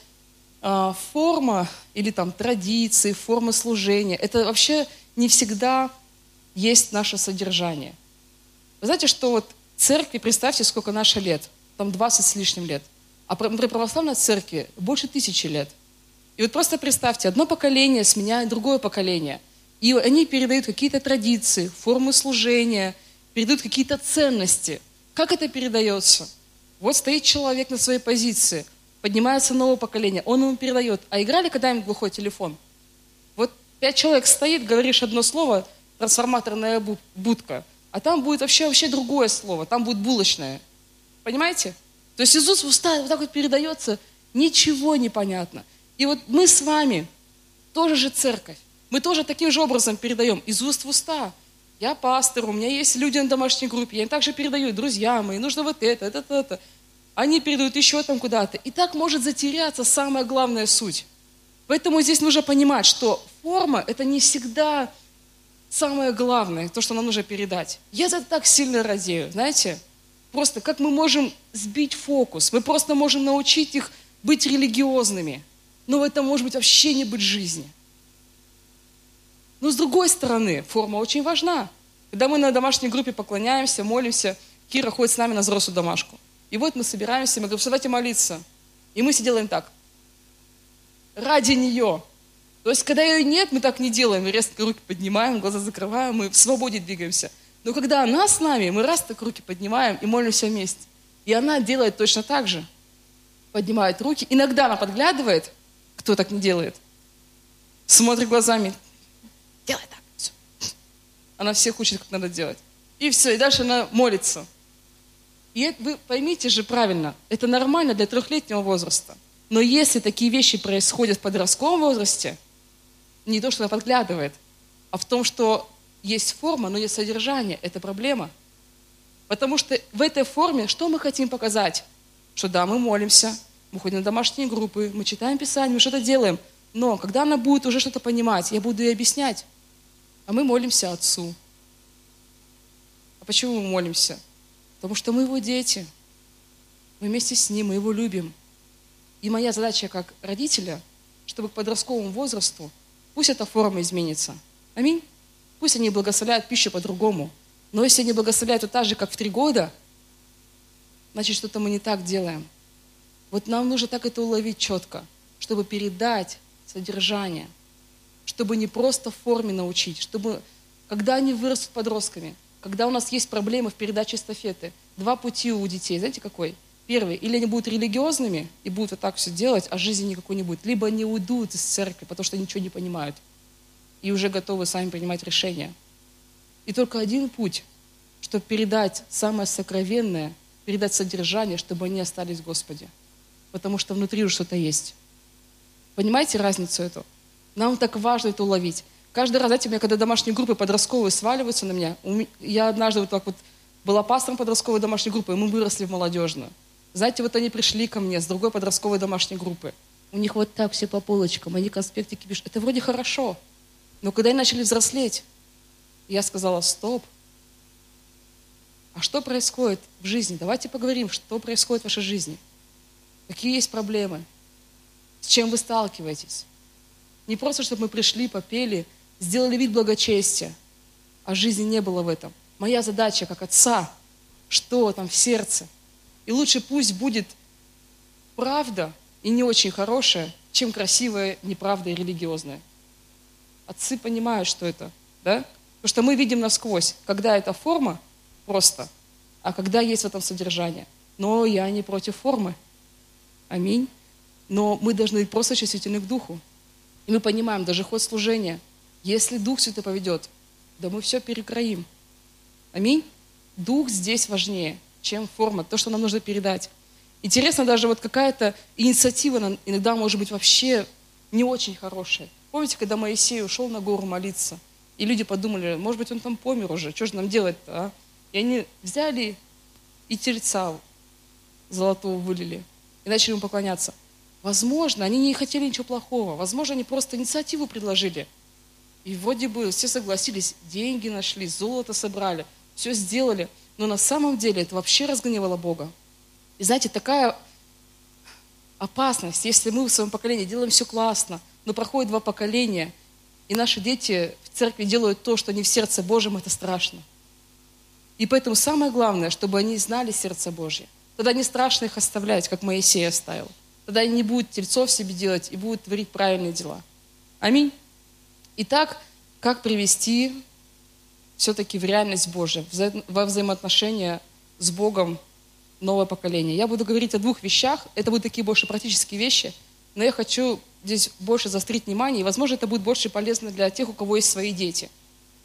э, форма или там традиции, форма служения, это вообще не всегда есть наше содержание. Вы знаете, что вот церкви, представьте, сколько наше лет, там 20 с лишним лет, а при православной церкви больше тысячи лет. И вот просто представьте, одно поколение сменяет другое поколение, и они передают какие-то традиции, формы служения, передают какие-то ценности. Как это передается? Вот стоит человек на своей позиции, поднимается новое поколение, он ему передает. А играли когда-нибудь глухой телефон? Вот пять человек стоит, говоришь одно слово, трансформаторная бу- будка, а там будет вообще, вообще другое слово, там будет булочное. Понимаете? То есть Иисус в уста вот так вот передается, ничего не понятно. И вот мы с вами тоже же церковь. Мы тоже таким же образом передаем из уст в уста. Я пастор, у меня есть люди на домашней группе, я им также передаю, друзья мои, нужно вот это, это, это, это. Они передают еще там куда-то. И так может затеряться самая главная суть. Поэтому здесь нужно понимать, что форма – это не всегда самое главное, то, что нам нужно передать. Я за это так сильно радею, знаете? Просто как мы можем сбить фокус, мы просто можем научить их быть религиозными, но в этом может быть вообще не быть жизни. Но с другой стороны, форма очень важна. Когда мы на домашней группе поклоняемся, молимся, Кира ходит с нами на взрослую домашку. И вот мы собираемся, мы говорим, давайте молиться. И мы все делаем так. Ради нее. То есть, когда ее нет, мы так не делаем. Мы резко руки поднимаем, глаза закрываем, мы в свободе двигаемся. Но когда она с нами, мы раз так руки поднимаем и молимся вместе. И она делает точно так же. Поднимает руки. Иногда она подглядывает, кто так не делает. Смотрит глазами. Делай так. Все. Она всех учит, как надо делать. И все. И дальше она молится. И вы поймите же правильно, это нормально для трехлетнего возраста. Но если такие вещи происходят в подростковом возрасте, не то, что она подглядывает, а в том, что есть форма, но нет содержания, это проблема. Потому что в этой форме что мы хотим показать? Что да, мы молимся, мы ходим на домашние группы, мы читаем Писание, мы что-то делаем. Но когда она будет уже что-то понимать, я буду ей объяснять. А мы молимся Отцу. А почему мы молимся? Потому что мы его дети. Мы вместе с ним, мы его любим. И моя задача как родителя, чтобы к подростковому возрасту, пусть эта форма изменится. Аминь. Пусть они благословляют пищу по-другому. Но если они благословляют вот так же, как в три года, значит, что-то мы не так делаем. Вот нам нужно так это уловить четко, чтобы передать содержание, чтобы не просто в форме научить, чтобы, когда они вырастут подростками, когда у нас есть проблемы в передаче эстафеты, два пути у детей, знаете какой? Первый, или они будут религиозными и будут вот так все делать, а жизни никакой не будет, либо они уйдут из церкви, потому что ничего не понимают и уже готовы сами принимать решения. И только один путь, чтобы передать самое сокровенное, передать содержание, чтобы они остались в Господе. Потому что внутри уже что-то есть. Понимаете разницу эту? Нам так важно это уловить. Каждый раз, знаете, у меня когда домашние группы подростковые сваливаются на меня, я однажды вот так вот была пастором подростковой домашней группы, и мы выросли в молодежную. Знаете, вот они пришли ко мне с другой подростковой домашней группы. У них вот так все по полочкам, они конспектики пишут. Это вроде хорошо. Но когда они начали взрослеть, я сказала, стоп. А что происходит в жизни? Давайте поговорим, что происходит в вашей жизни. Какие есть проблемы? С чем вы сталкиваетесь? Не просто, чтобы мы пришли, попели, сделали вид благочестия, а жизни не было в этом. Моя задача как отца, что там в сердце – и лучше пусть будет правда и не очень хорошая, чем красивая неправда и религиозная. Отцы понимают, что это, да? Потому что мы видим насквозь, когда это форма просто, а когда есть в этом содержание. Но я не против формы. Аминь. Но мы должны быть просто чувствительны к Духу. И мы понимаем, даже ход служения, если Дух Святой поведет, да мы все перекроим. Аминь. Дух здесь важнее чем форма, то, что нам нужно передать. Интересно, даже вот какая-то инициатива иногда может быть вообще не очень хорошая. Помните, когда Моисей ушел на гору молиться, и люди подумали, может быть, он там помер уже, что же нам делать-то, а? И они взяли и тельца золотого вылили, и начали ему поклоняться. Возможно, они не хотели ничего плохого, возможно, они просто инициативу предложили. И вроде бы все согласились, деньги нашли, золото собрали, все сделали – но на самом деле это вообще разгневало Бога. И знаете, такая опасность, если мы в своем поколении делаем все классно, но проходит два поколения, и наши дети в церкви делают то, что не в сердце Божьем, это страшно. И поэтому самое главное, чтобы они знали сердце Божье. Тогда не страшно их оставлять, как Моисей оставил. Тогда они не будут тельцов себе делать и будут творить правильные дела. Аминь. Итак, как привести все-таки в реальность Божию, во взаимоотношения с Богом новое поколение. Я буду говорить о двух вещах, это будут такие больше практические вещи, но я хочу здесь больше заострить внимание, и, возможно, это будет больше полезно для тех, у кого есть свои дети.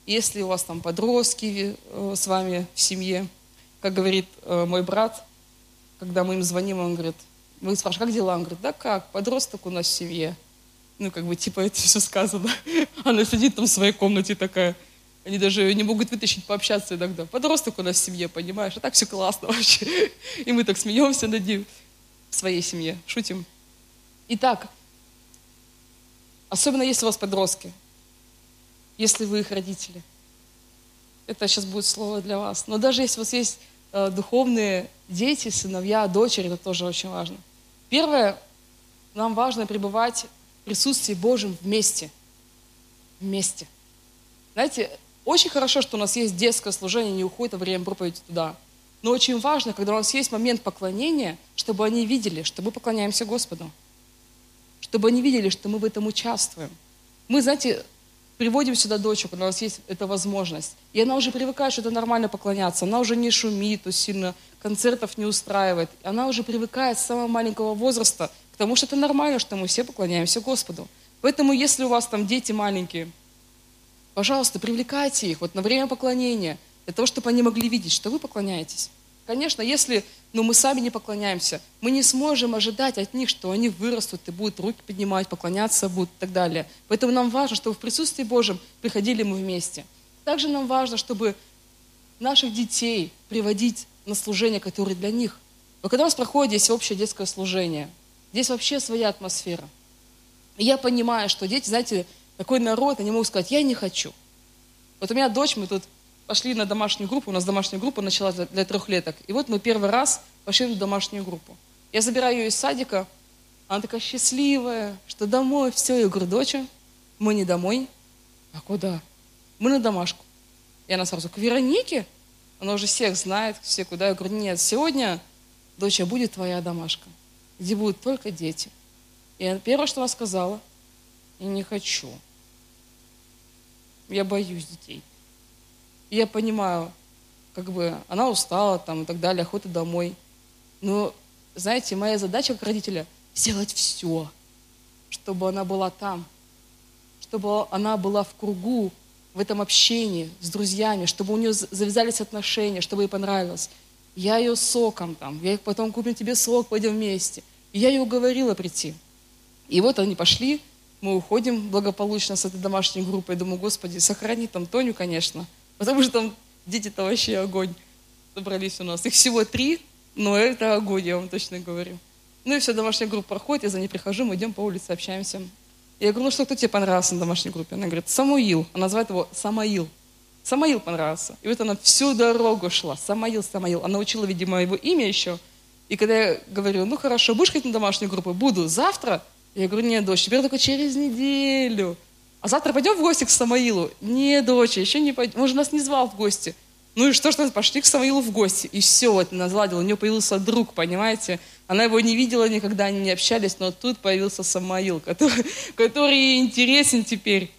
Если у вас там подростки э, с вами в семье, как говорит э, мой брат, когда мы им звоним, он говорит, мы спрашиваем, как дела? Он говорит, да как, подросток у нас в семье. Ну, как бы, типа, это все сказано. Она сидит там в своей комнате такая. Они даже не могут вытащить, пообщаться иногда. Подросток у нас в семье, понимаешь? А так все классно вообще. И мы так смеемся над ним в своей семье, шутим. Итак, особенно если у вас подростки, если вы их родители. Это сейчас будет слово для вас. Но даже если у вас есть э, духовные дети, сыновья, дочери, это тоже очень важно. Первое, нам важно пребывать в присутствии Божьем вместе. Вместе. Знаете, очень хорошо, что у нас есть детское служение, не уходит во время проповеди туда. Но очень важно, когда у нас есть момент поклонения, чтобы они видели, что мы поклоняемся Господу. Чтобы они видели, что мы в этом участвуем. Мы, знаете, приводим сюда дочку, когда у нас есть эта возможность. И она уже привыкает, что это нормально поклоняться. Она уже не шумит, то сильно концертов не устраивает. Она уже привыкает с самого маленького возраста к тому, что это нормально, что мы все поклоняемся Господу. Поэтому, если у вас там дети маленькие, пожалуйста, привлекайте их вот на время поклонения – для того, чтобы они могли видеть, что вы поклоняетесь. Конечно, если ну, мы сами не поклоняемся, мы не сможем ожидать от них, что они вырастут и будут руки поднимать, поклоняться будут и так далее. Поэтому нам важно, чтобы в присутствии Божьем приходили мы вместе. Также нам важно, чтобы наших детей приводить на служение, которое для них. Но когда у нас проходит здесь общее детское служение, здесь вообще своя атмосфера. И я понимаю, что дети, знаете, такой народ, они могут сказать, я не хочу. Вот у меня дочь, мы тут пошли на домашнюю группу, у нас домашняя группа началась для, для трехлеток. И вот мы первый раз пошли на домашнюю группу. Я забираю ее из садика, она такая счастливая, что домой, все. Я говорю, доча, мы не домой. А куда? Мы на домашку. И она сразу, к Веронике? Она уже всех знает, все куда. Я говорю, нет, сегодня, доча, будет твоя домашка, где будут только дети. И первое, что она сказала, я не хочу. Я боюсь детей. И я понимаю, как бы она устала там и так далее, охота домой. Но, знаете, моя задача как родителя – сделать все, чтобы она была там, чтобы она была в кругу, в этом общении с друзьями, чтобы у нее завязались отношения, чтобы ей понравилось. Я ее соком там, я потом куплю тебе сок, пойдем вместе. И я ее уговорила прийти. И вот они пошли, мы уходим благополучно с этой домашней группой. Думаю, Господи, сохрани там Тоню, конечно – Потому что там дети-то вообще огонь собрались у нас. Их всего три, но это огонь, я вам точно говорю. Ну и все, домашняя группа проходит, я за ней прихожу, мы идем по улице, общаемся. Я говорю, ну что, кто тебе понравился на домашней группе? Она говорит, Самуил. Она называет его Самаил. Самаил понравился. И вот она всю дорогу шла. Самаил, Самаил. Она учила, видимо, его имя еще. И когда я говорю, ну хорошо, будешь ходить на домашнюю группу? Буду. Завтра? Я говорю, нет, дочь, теперь только через неделю. А завтра пойдем в гости к Самаилу? Не, дочь, еще не пойдем. Он же нас не звал в гости. Ну и что ж, пошли к Самаилу в гости. И все, вот она наладила. У нее появился друг, понимаете? Она его не видела никогда, они не общались, но тут появился Самаил, который, который интересен теперь.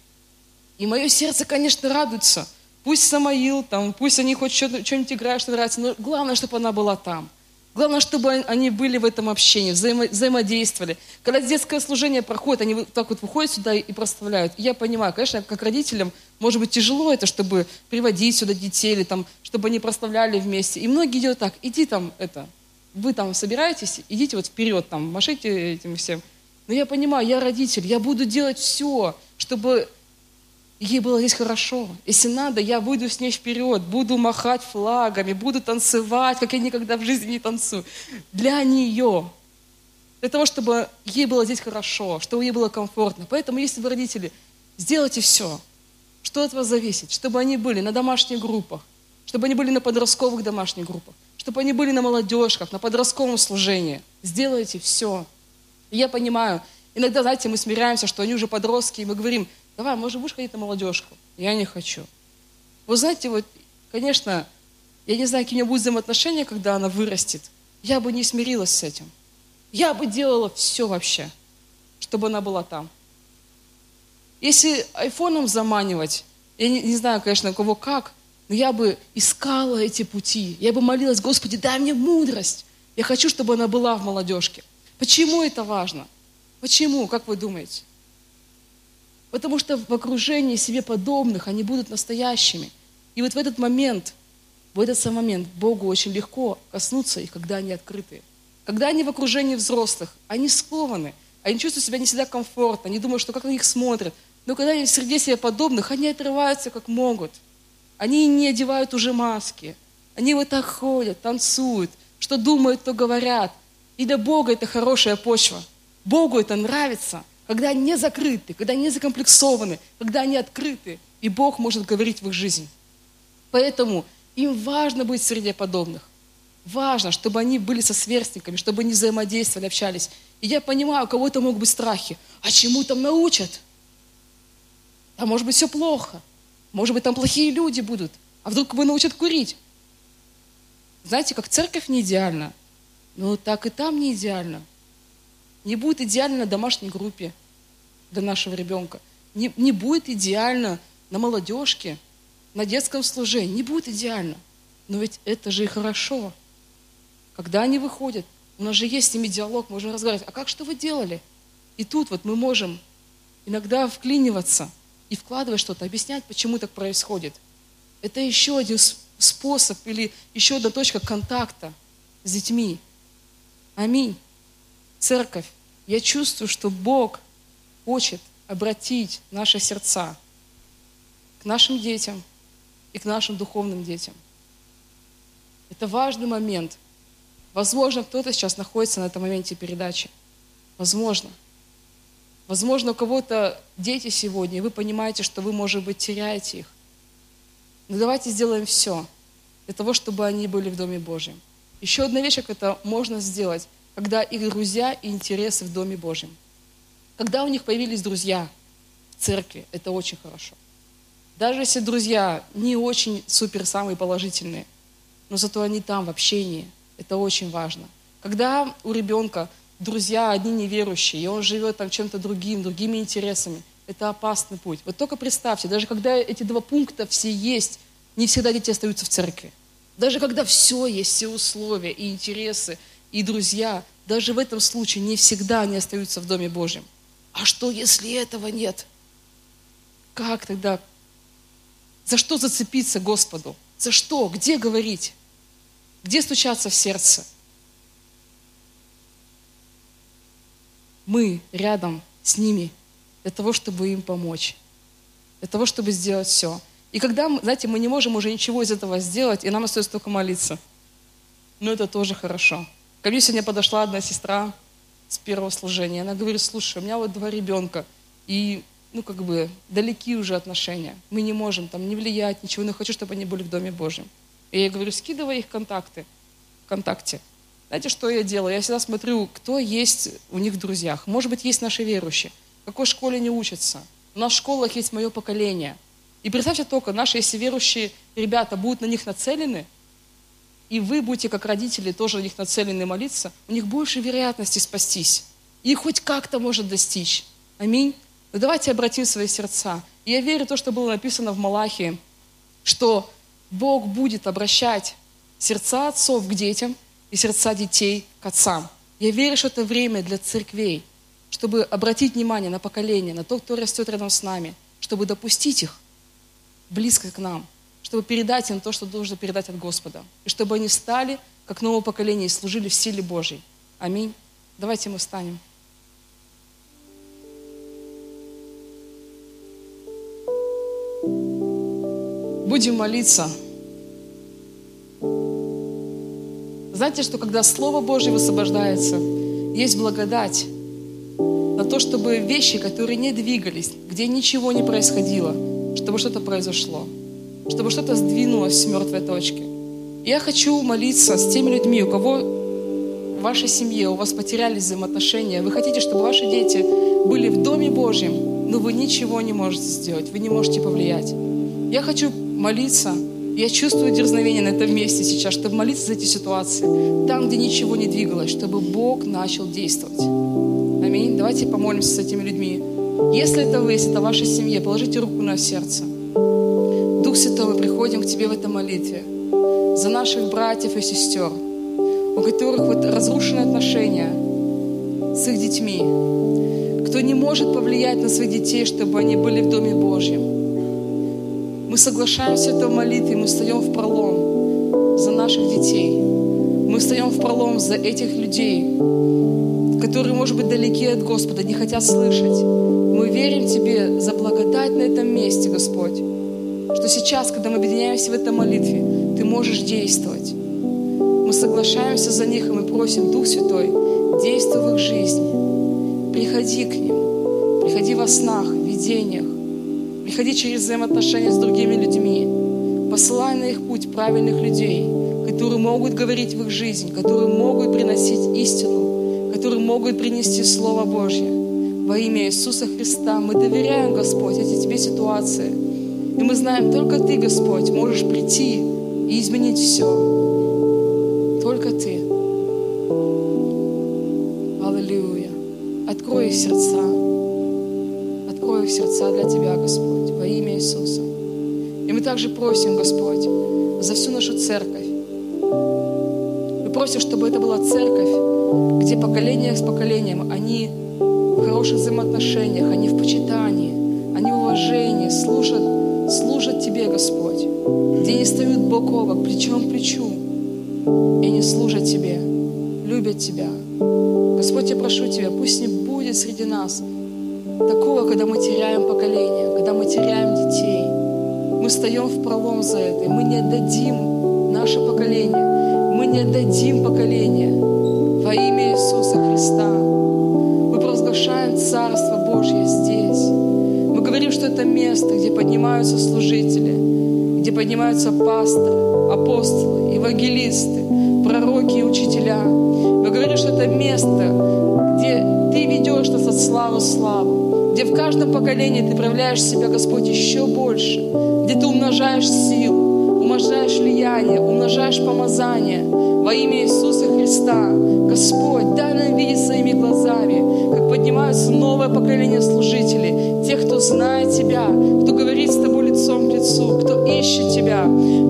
И мое сердце, конечно, радуется. Пусть Самаил, там, пусть они хоть что-нибудь играют, что нравится, но главное, чтобы она была там. Главное, чтобы они были в этом общении, взаимо, взаимодействовали. Когда детское служение проходит, они вот так вот выходят сюда и проставляют. я понимаю, конечно, как родителям, может быть, тяжело это, чтобы приводить сюда детей, или там, чтобы они проставляли вместе. И многие делают так, иди там это, вы там собираетесь, идите вот вперед, там, машите этим всем. Но я понимаю, я родитель, я буду делать все, чтобы ей было здесь хорошо. Если надо, я выйду с ней вперед, буду махать флагами, буду танцевать, как я никогда в жизни не танцую. Для нее. Для того, чтобы ей было здесь хорошо, чтобы ей было комфортно. Поэтому, если вы родители, сделайте все, что от вас зависит, чтобы они были на домашних группах, чтобы они были на подростковых домашних группах, чтобы они были на молодежках, на подростковом служении. Сделайте все. Я понимаю, иногда, знаете, мы смиряемся, что они уже подростки, и мы говорим – давай, может, будешь ходить на молодежку? Я не хочу. Вы знаете, вот, конечно, я не знаю, какие у меня будут взаимоотношения, когда она вырастет. Я бы не смирилась с этим. Я бы делала все вообще, чтобы она была там. Если айфоном заманивать, я не, не знаю, конечно, кого как, но я бы искала эти пути. Я бы молилась, Господи, дай мне мудрость. Я хочу, чтобы она была в молодежке. Почему это важно? Почему, как вы думаете? Потому что в окружении себе подобных они будут настоящими. И вот в этот момент, в этот самый момент Богу очень легко коснуться их, когда они открыты. Когда они в окружении взрослых, они скованы, они чувствуют себя не всегда комфортно, они думают, что как на них смотрят. Но когда они в среде себе подобных, они отрываются как могут. Они не одевают уже маски. Они вот так ходят, танцуют, что думают, то говорят. И для Бога это хорошая почва. Богу это нравится, когда они не закрыты, когда они не закомплексованы, когда они открыты, и Бог может говорить в их жизнь. Поэтому им важно быть среди подобных. Важно, чтобы они были со сверстниками, чтобы они взаимодействовали, общались. И я понимаю, у кого-то могут быть страхи. А чему там научат? А может быть все плохо. Может быть там плохие люди будут. А вдруг вы научат курить? Знаете, как церковь не идеальна, но так и там не идеально. Не будет идеально на домашней группе для нашего ребенка. Не, не будет идеально на молодежке, на детском служении. Не будет идеально. Но ведь это же и хорошо. Когда они выходят, у нас же есть с ними диалог, можем разговаривать. А как что вы делали? И тут вот мы можем иногда вклиниваться и вкладывать что-то, объяснять, почему так происходит. Это еще один способ или еще одна точка контакта с детьми. Аминь. Церковь, я чувствую, что Бог хочет обратить наши сердца к нашим детям и к нашим духовным детям. Это важный момент. Возможно, кто-то сейчас находится на этом моменте передачи. Возможно. Возможно, у кого-то дети сегодня, и вы понимаете, что вы, может быть, теряете их. Но давайте сделаем все для того, чтобы они были в Доме Божьем. Еще одна вещь, как это можно сделать – когда их друзья и интересы в Доме Божьем. Когда у них появились друзья в церкви, это очень хорошо. Даже если друзья не очень супер самые положительные, но зато они там в общении, это очень важно. Когда у ребенка друзья одни неверующие, и он живет там чем-то другим, другими интересами, это опасный путь. Вот только представьте, даже когда эти два пункта все есть, не всегда дети остаются в церкви. Даже когда все есть, все условия и интересы, и друзья, даже в этом случае не всегда они остаются в Доме Божьем. А что, если этого нет? Как тогда? За что зацепиться Господу? За что? Где говорить? Где стучаться в сердце? Мы рядом с ними для того, чтобы им помочь, для того, чтобы сделать все. И когда, знаете, мы не можем уже ничего из этого сделать, и нам остается только молиться. Но это тоже хорошо. Ко мне сегодня подошла одна сестра с первого служения. Она говорит, слушай, у меня вот два ребенка, и, ну, как бы, далеки уже отношения. Мы не можем там не влиять, ничего, но хочу, чтобы они были в Доме Божьем. И я говорю, скидывай их контакты ВКонтакте. Знаете, что я делаю? Я всегда смотрю, кто есть у них в друзьях. Может быть, есть наши верующие. В какой школе они учатся. У нас в школах есть мое поколение. И представьте только, наши, если верующие ребята будут на них нацелены, и вы будете, как родители, тоже на них нацелены молиться, у них больше вероятности спастись. И хоть как-то может достичь. Аминь. Но давайте обратим свои сердца. И я верю в то, что было написано в Малахии, что Бог будет обращать сердца отцов к детям и сердца детей к отцам. Я верю, что это время для церквей, чтобы обратить внимание на поколение, на то, кто растет рядом с нами, чтобы допустить их близко к нам – чтобы передать им то, что должно передать от Господа. И чтобы они стали, как новое поколение, и служили в силе Божьей. Аминь. Давайте мы встанем. Будем молиться. Знаете, что когда Слово Божье высвобождается, есть благодать на то, чтобы вещи, которые не двигались, где ничего не происходило, чтобы что-то произошло чтобы что-то сдвинулось с мертвой точки. Я хочу молиться с теми людьми, у кого в вашей семье, у вас потерялись взаимоотношения, вы хотите, чтобы ваши дети были в Доме Божьем, но вы ничего не можете сделать, вы не можете повлиять. Я хочу молиться, я чувствую дерзновение на этом месте сейчас, чтобы молиться за эти ситуации, там, где ничего не двигалось, чтобы Бог начал действовать. Аминь. Давайте помолимся с этими людьми. Если это вы, если это ваша семья, положите руку на сердце. Дух Святой, мы приходим к Тебе в этой молитве за наших братьев и сестер, у которых вот разрушены отношения с их детьми, кто не может повлиять на своих детей, чтобы они были в Доме Божьем. Мы соглашаемся в молитве, мы встаем в пролом за наших детей. Мы встаем в пролом за этих людей, которые, может быть, далеки от Господа, не хотят слышать. Мы верим Тебе за благодать на этом месте, Господь, что сейчас, когда мы объединяемся в этой молитве, Ты можешь действовать. Мы соглашаемся за них, и мы просим, Дух Святой, действуй в их жизни. Приходи к ним, приходи во снах, видениях, приходи через взаимоотношения с другими людьми. Посылай на их путь правильных людей, которые могут говорить в их жизнь, которые могут приносить истину, которые могут принести Слово Божье. Во имя Иисуса Христа мы доверяем, Господь, эти Тебе ситуации. И мы знаем, только Ты, Господь, можешь прийти и изменить все. Только Ты. Аллилуйя. Открой их сердца. Открой их сердца для Тебя, Господь, во имя Иисуса. И мы также просим, Господь, за всю нашу церковь. Мы просим, чтобы это была церковь, где поколение с поколением они в хороших взаимоотношениях, они в почитании, бок о бок, плечом к плечу, и они служат Тебе, любят Тебя. Господь, я прошу Тебя, пусть не будет среди нас такого, когда мы теряем поколение, когда мы теряем детей. Мы встаем в пролом за это, и мы не отдадим наше поколение, мы не отдадим поколение во имя Иисуса Христа. Мы провозглашаем Царство Божье здесь. Мы говорим, что это место, где поднимаются служители, где поднимаются пасторы, апостолы, евангелисты, пророки и учителя. Мы говорим, что это место, где Ты ведешь нас от славы славу, где в каждом поколении Ты проявляешь себя, Господь, еще больше, где Ты умножаешь силу, умножаешь влияние, умножаешь помазание во имя Иисуса Христа. Господь, дай нам видеть своими глазами, как поднимаются новое поколение служителей, тех, кто знает Тебя, кто говорит лицу, кто ищет Тебя.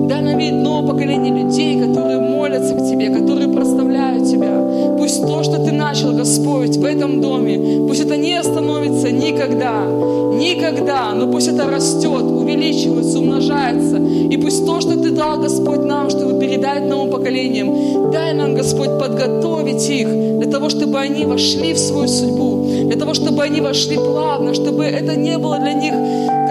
Дай нам видеть новое поколение людей, которые молятся к Тебе, которые прославляют Тебя. Пусть то, что Ты начал, Господь, в этом доме, пусть это не остановится никогда, никогда, но пусть это растет, увеличивается, умножается. И пусть то, что Ты дал, Господь, нам, чтобы передать новым поколениям, дай нам, Господь, подготовить их для того, чтобы они вошли в свою судьбу, для того, чтобы они вошли плавно, чтобы это не было для них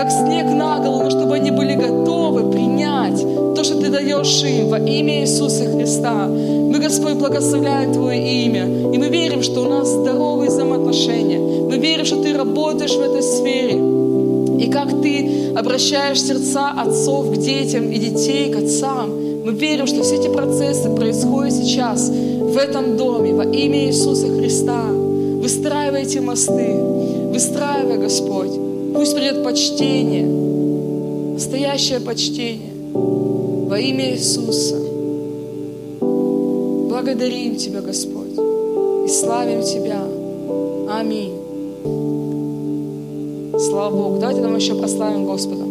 как снег на голову, но чтобы они были готовы принять то, что Ты даешь им во имя Иисуса Христа. Мы, Господь, благословляем Твое имя, и мы верим, что у нас здоровые взаимоотношения. Мы верим, что Ты работаешь в этой сфере. И как Ты обращаешь сердца отцов к детям и детей к отцам. Мы верим, что все эти процессы происходят сейчас в этом доме во имя Иисуса Христа. Выстраивайте мосты, выстраивай, Господь. Пусть придет почтение, настоящее почтение во имя Иисуса. Благодарим Тебя, Господь, и славим Тебя. Аминь. Слава Богу. Давайте нам еще прославим Господа.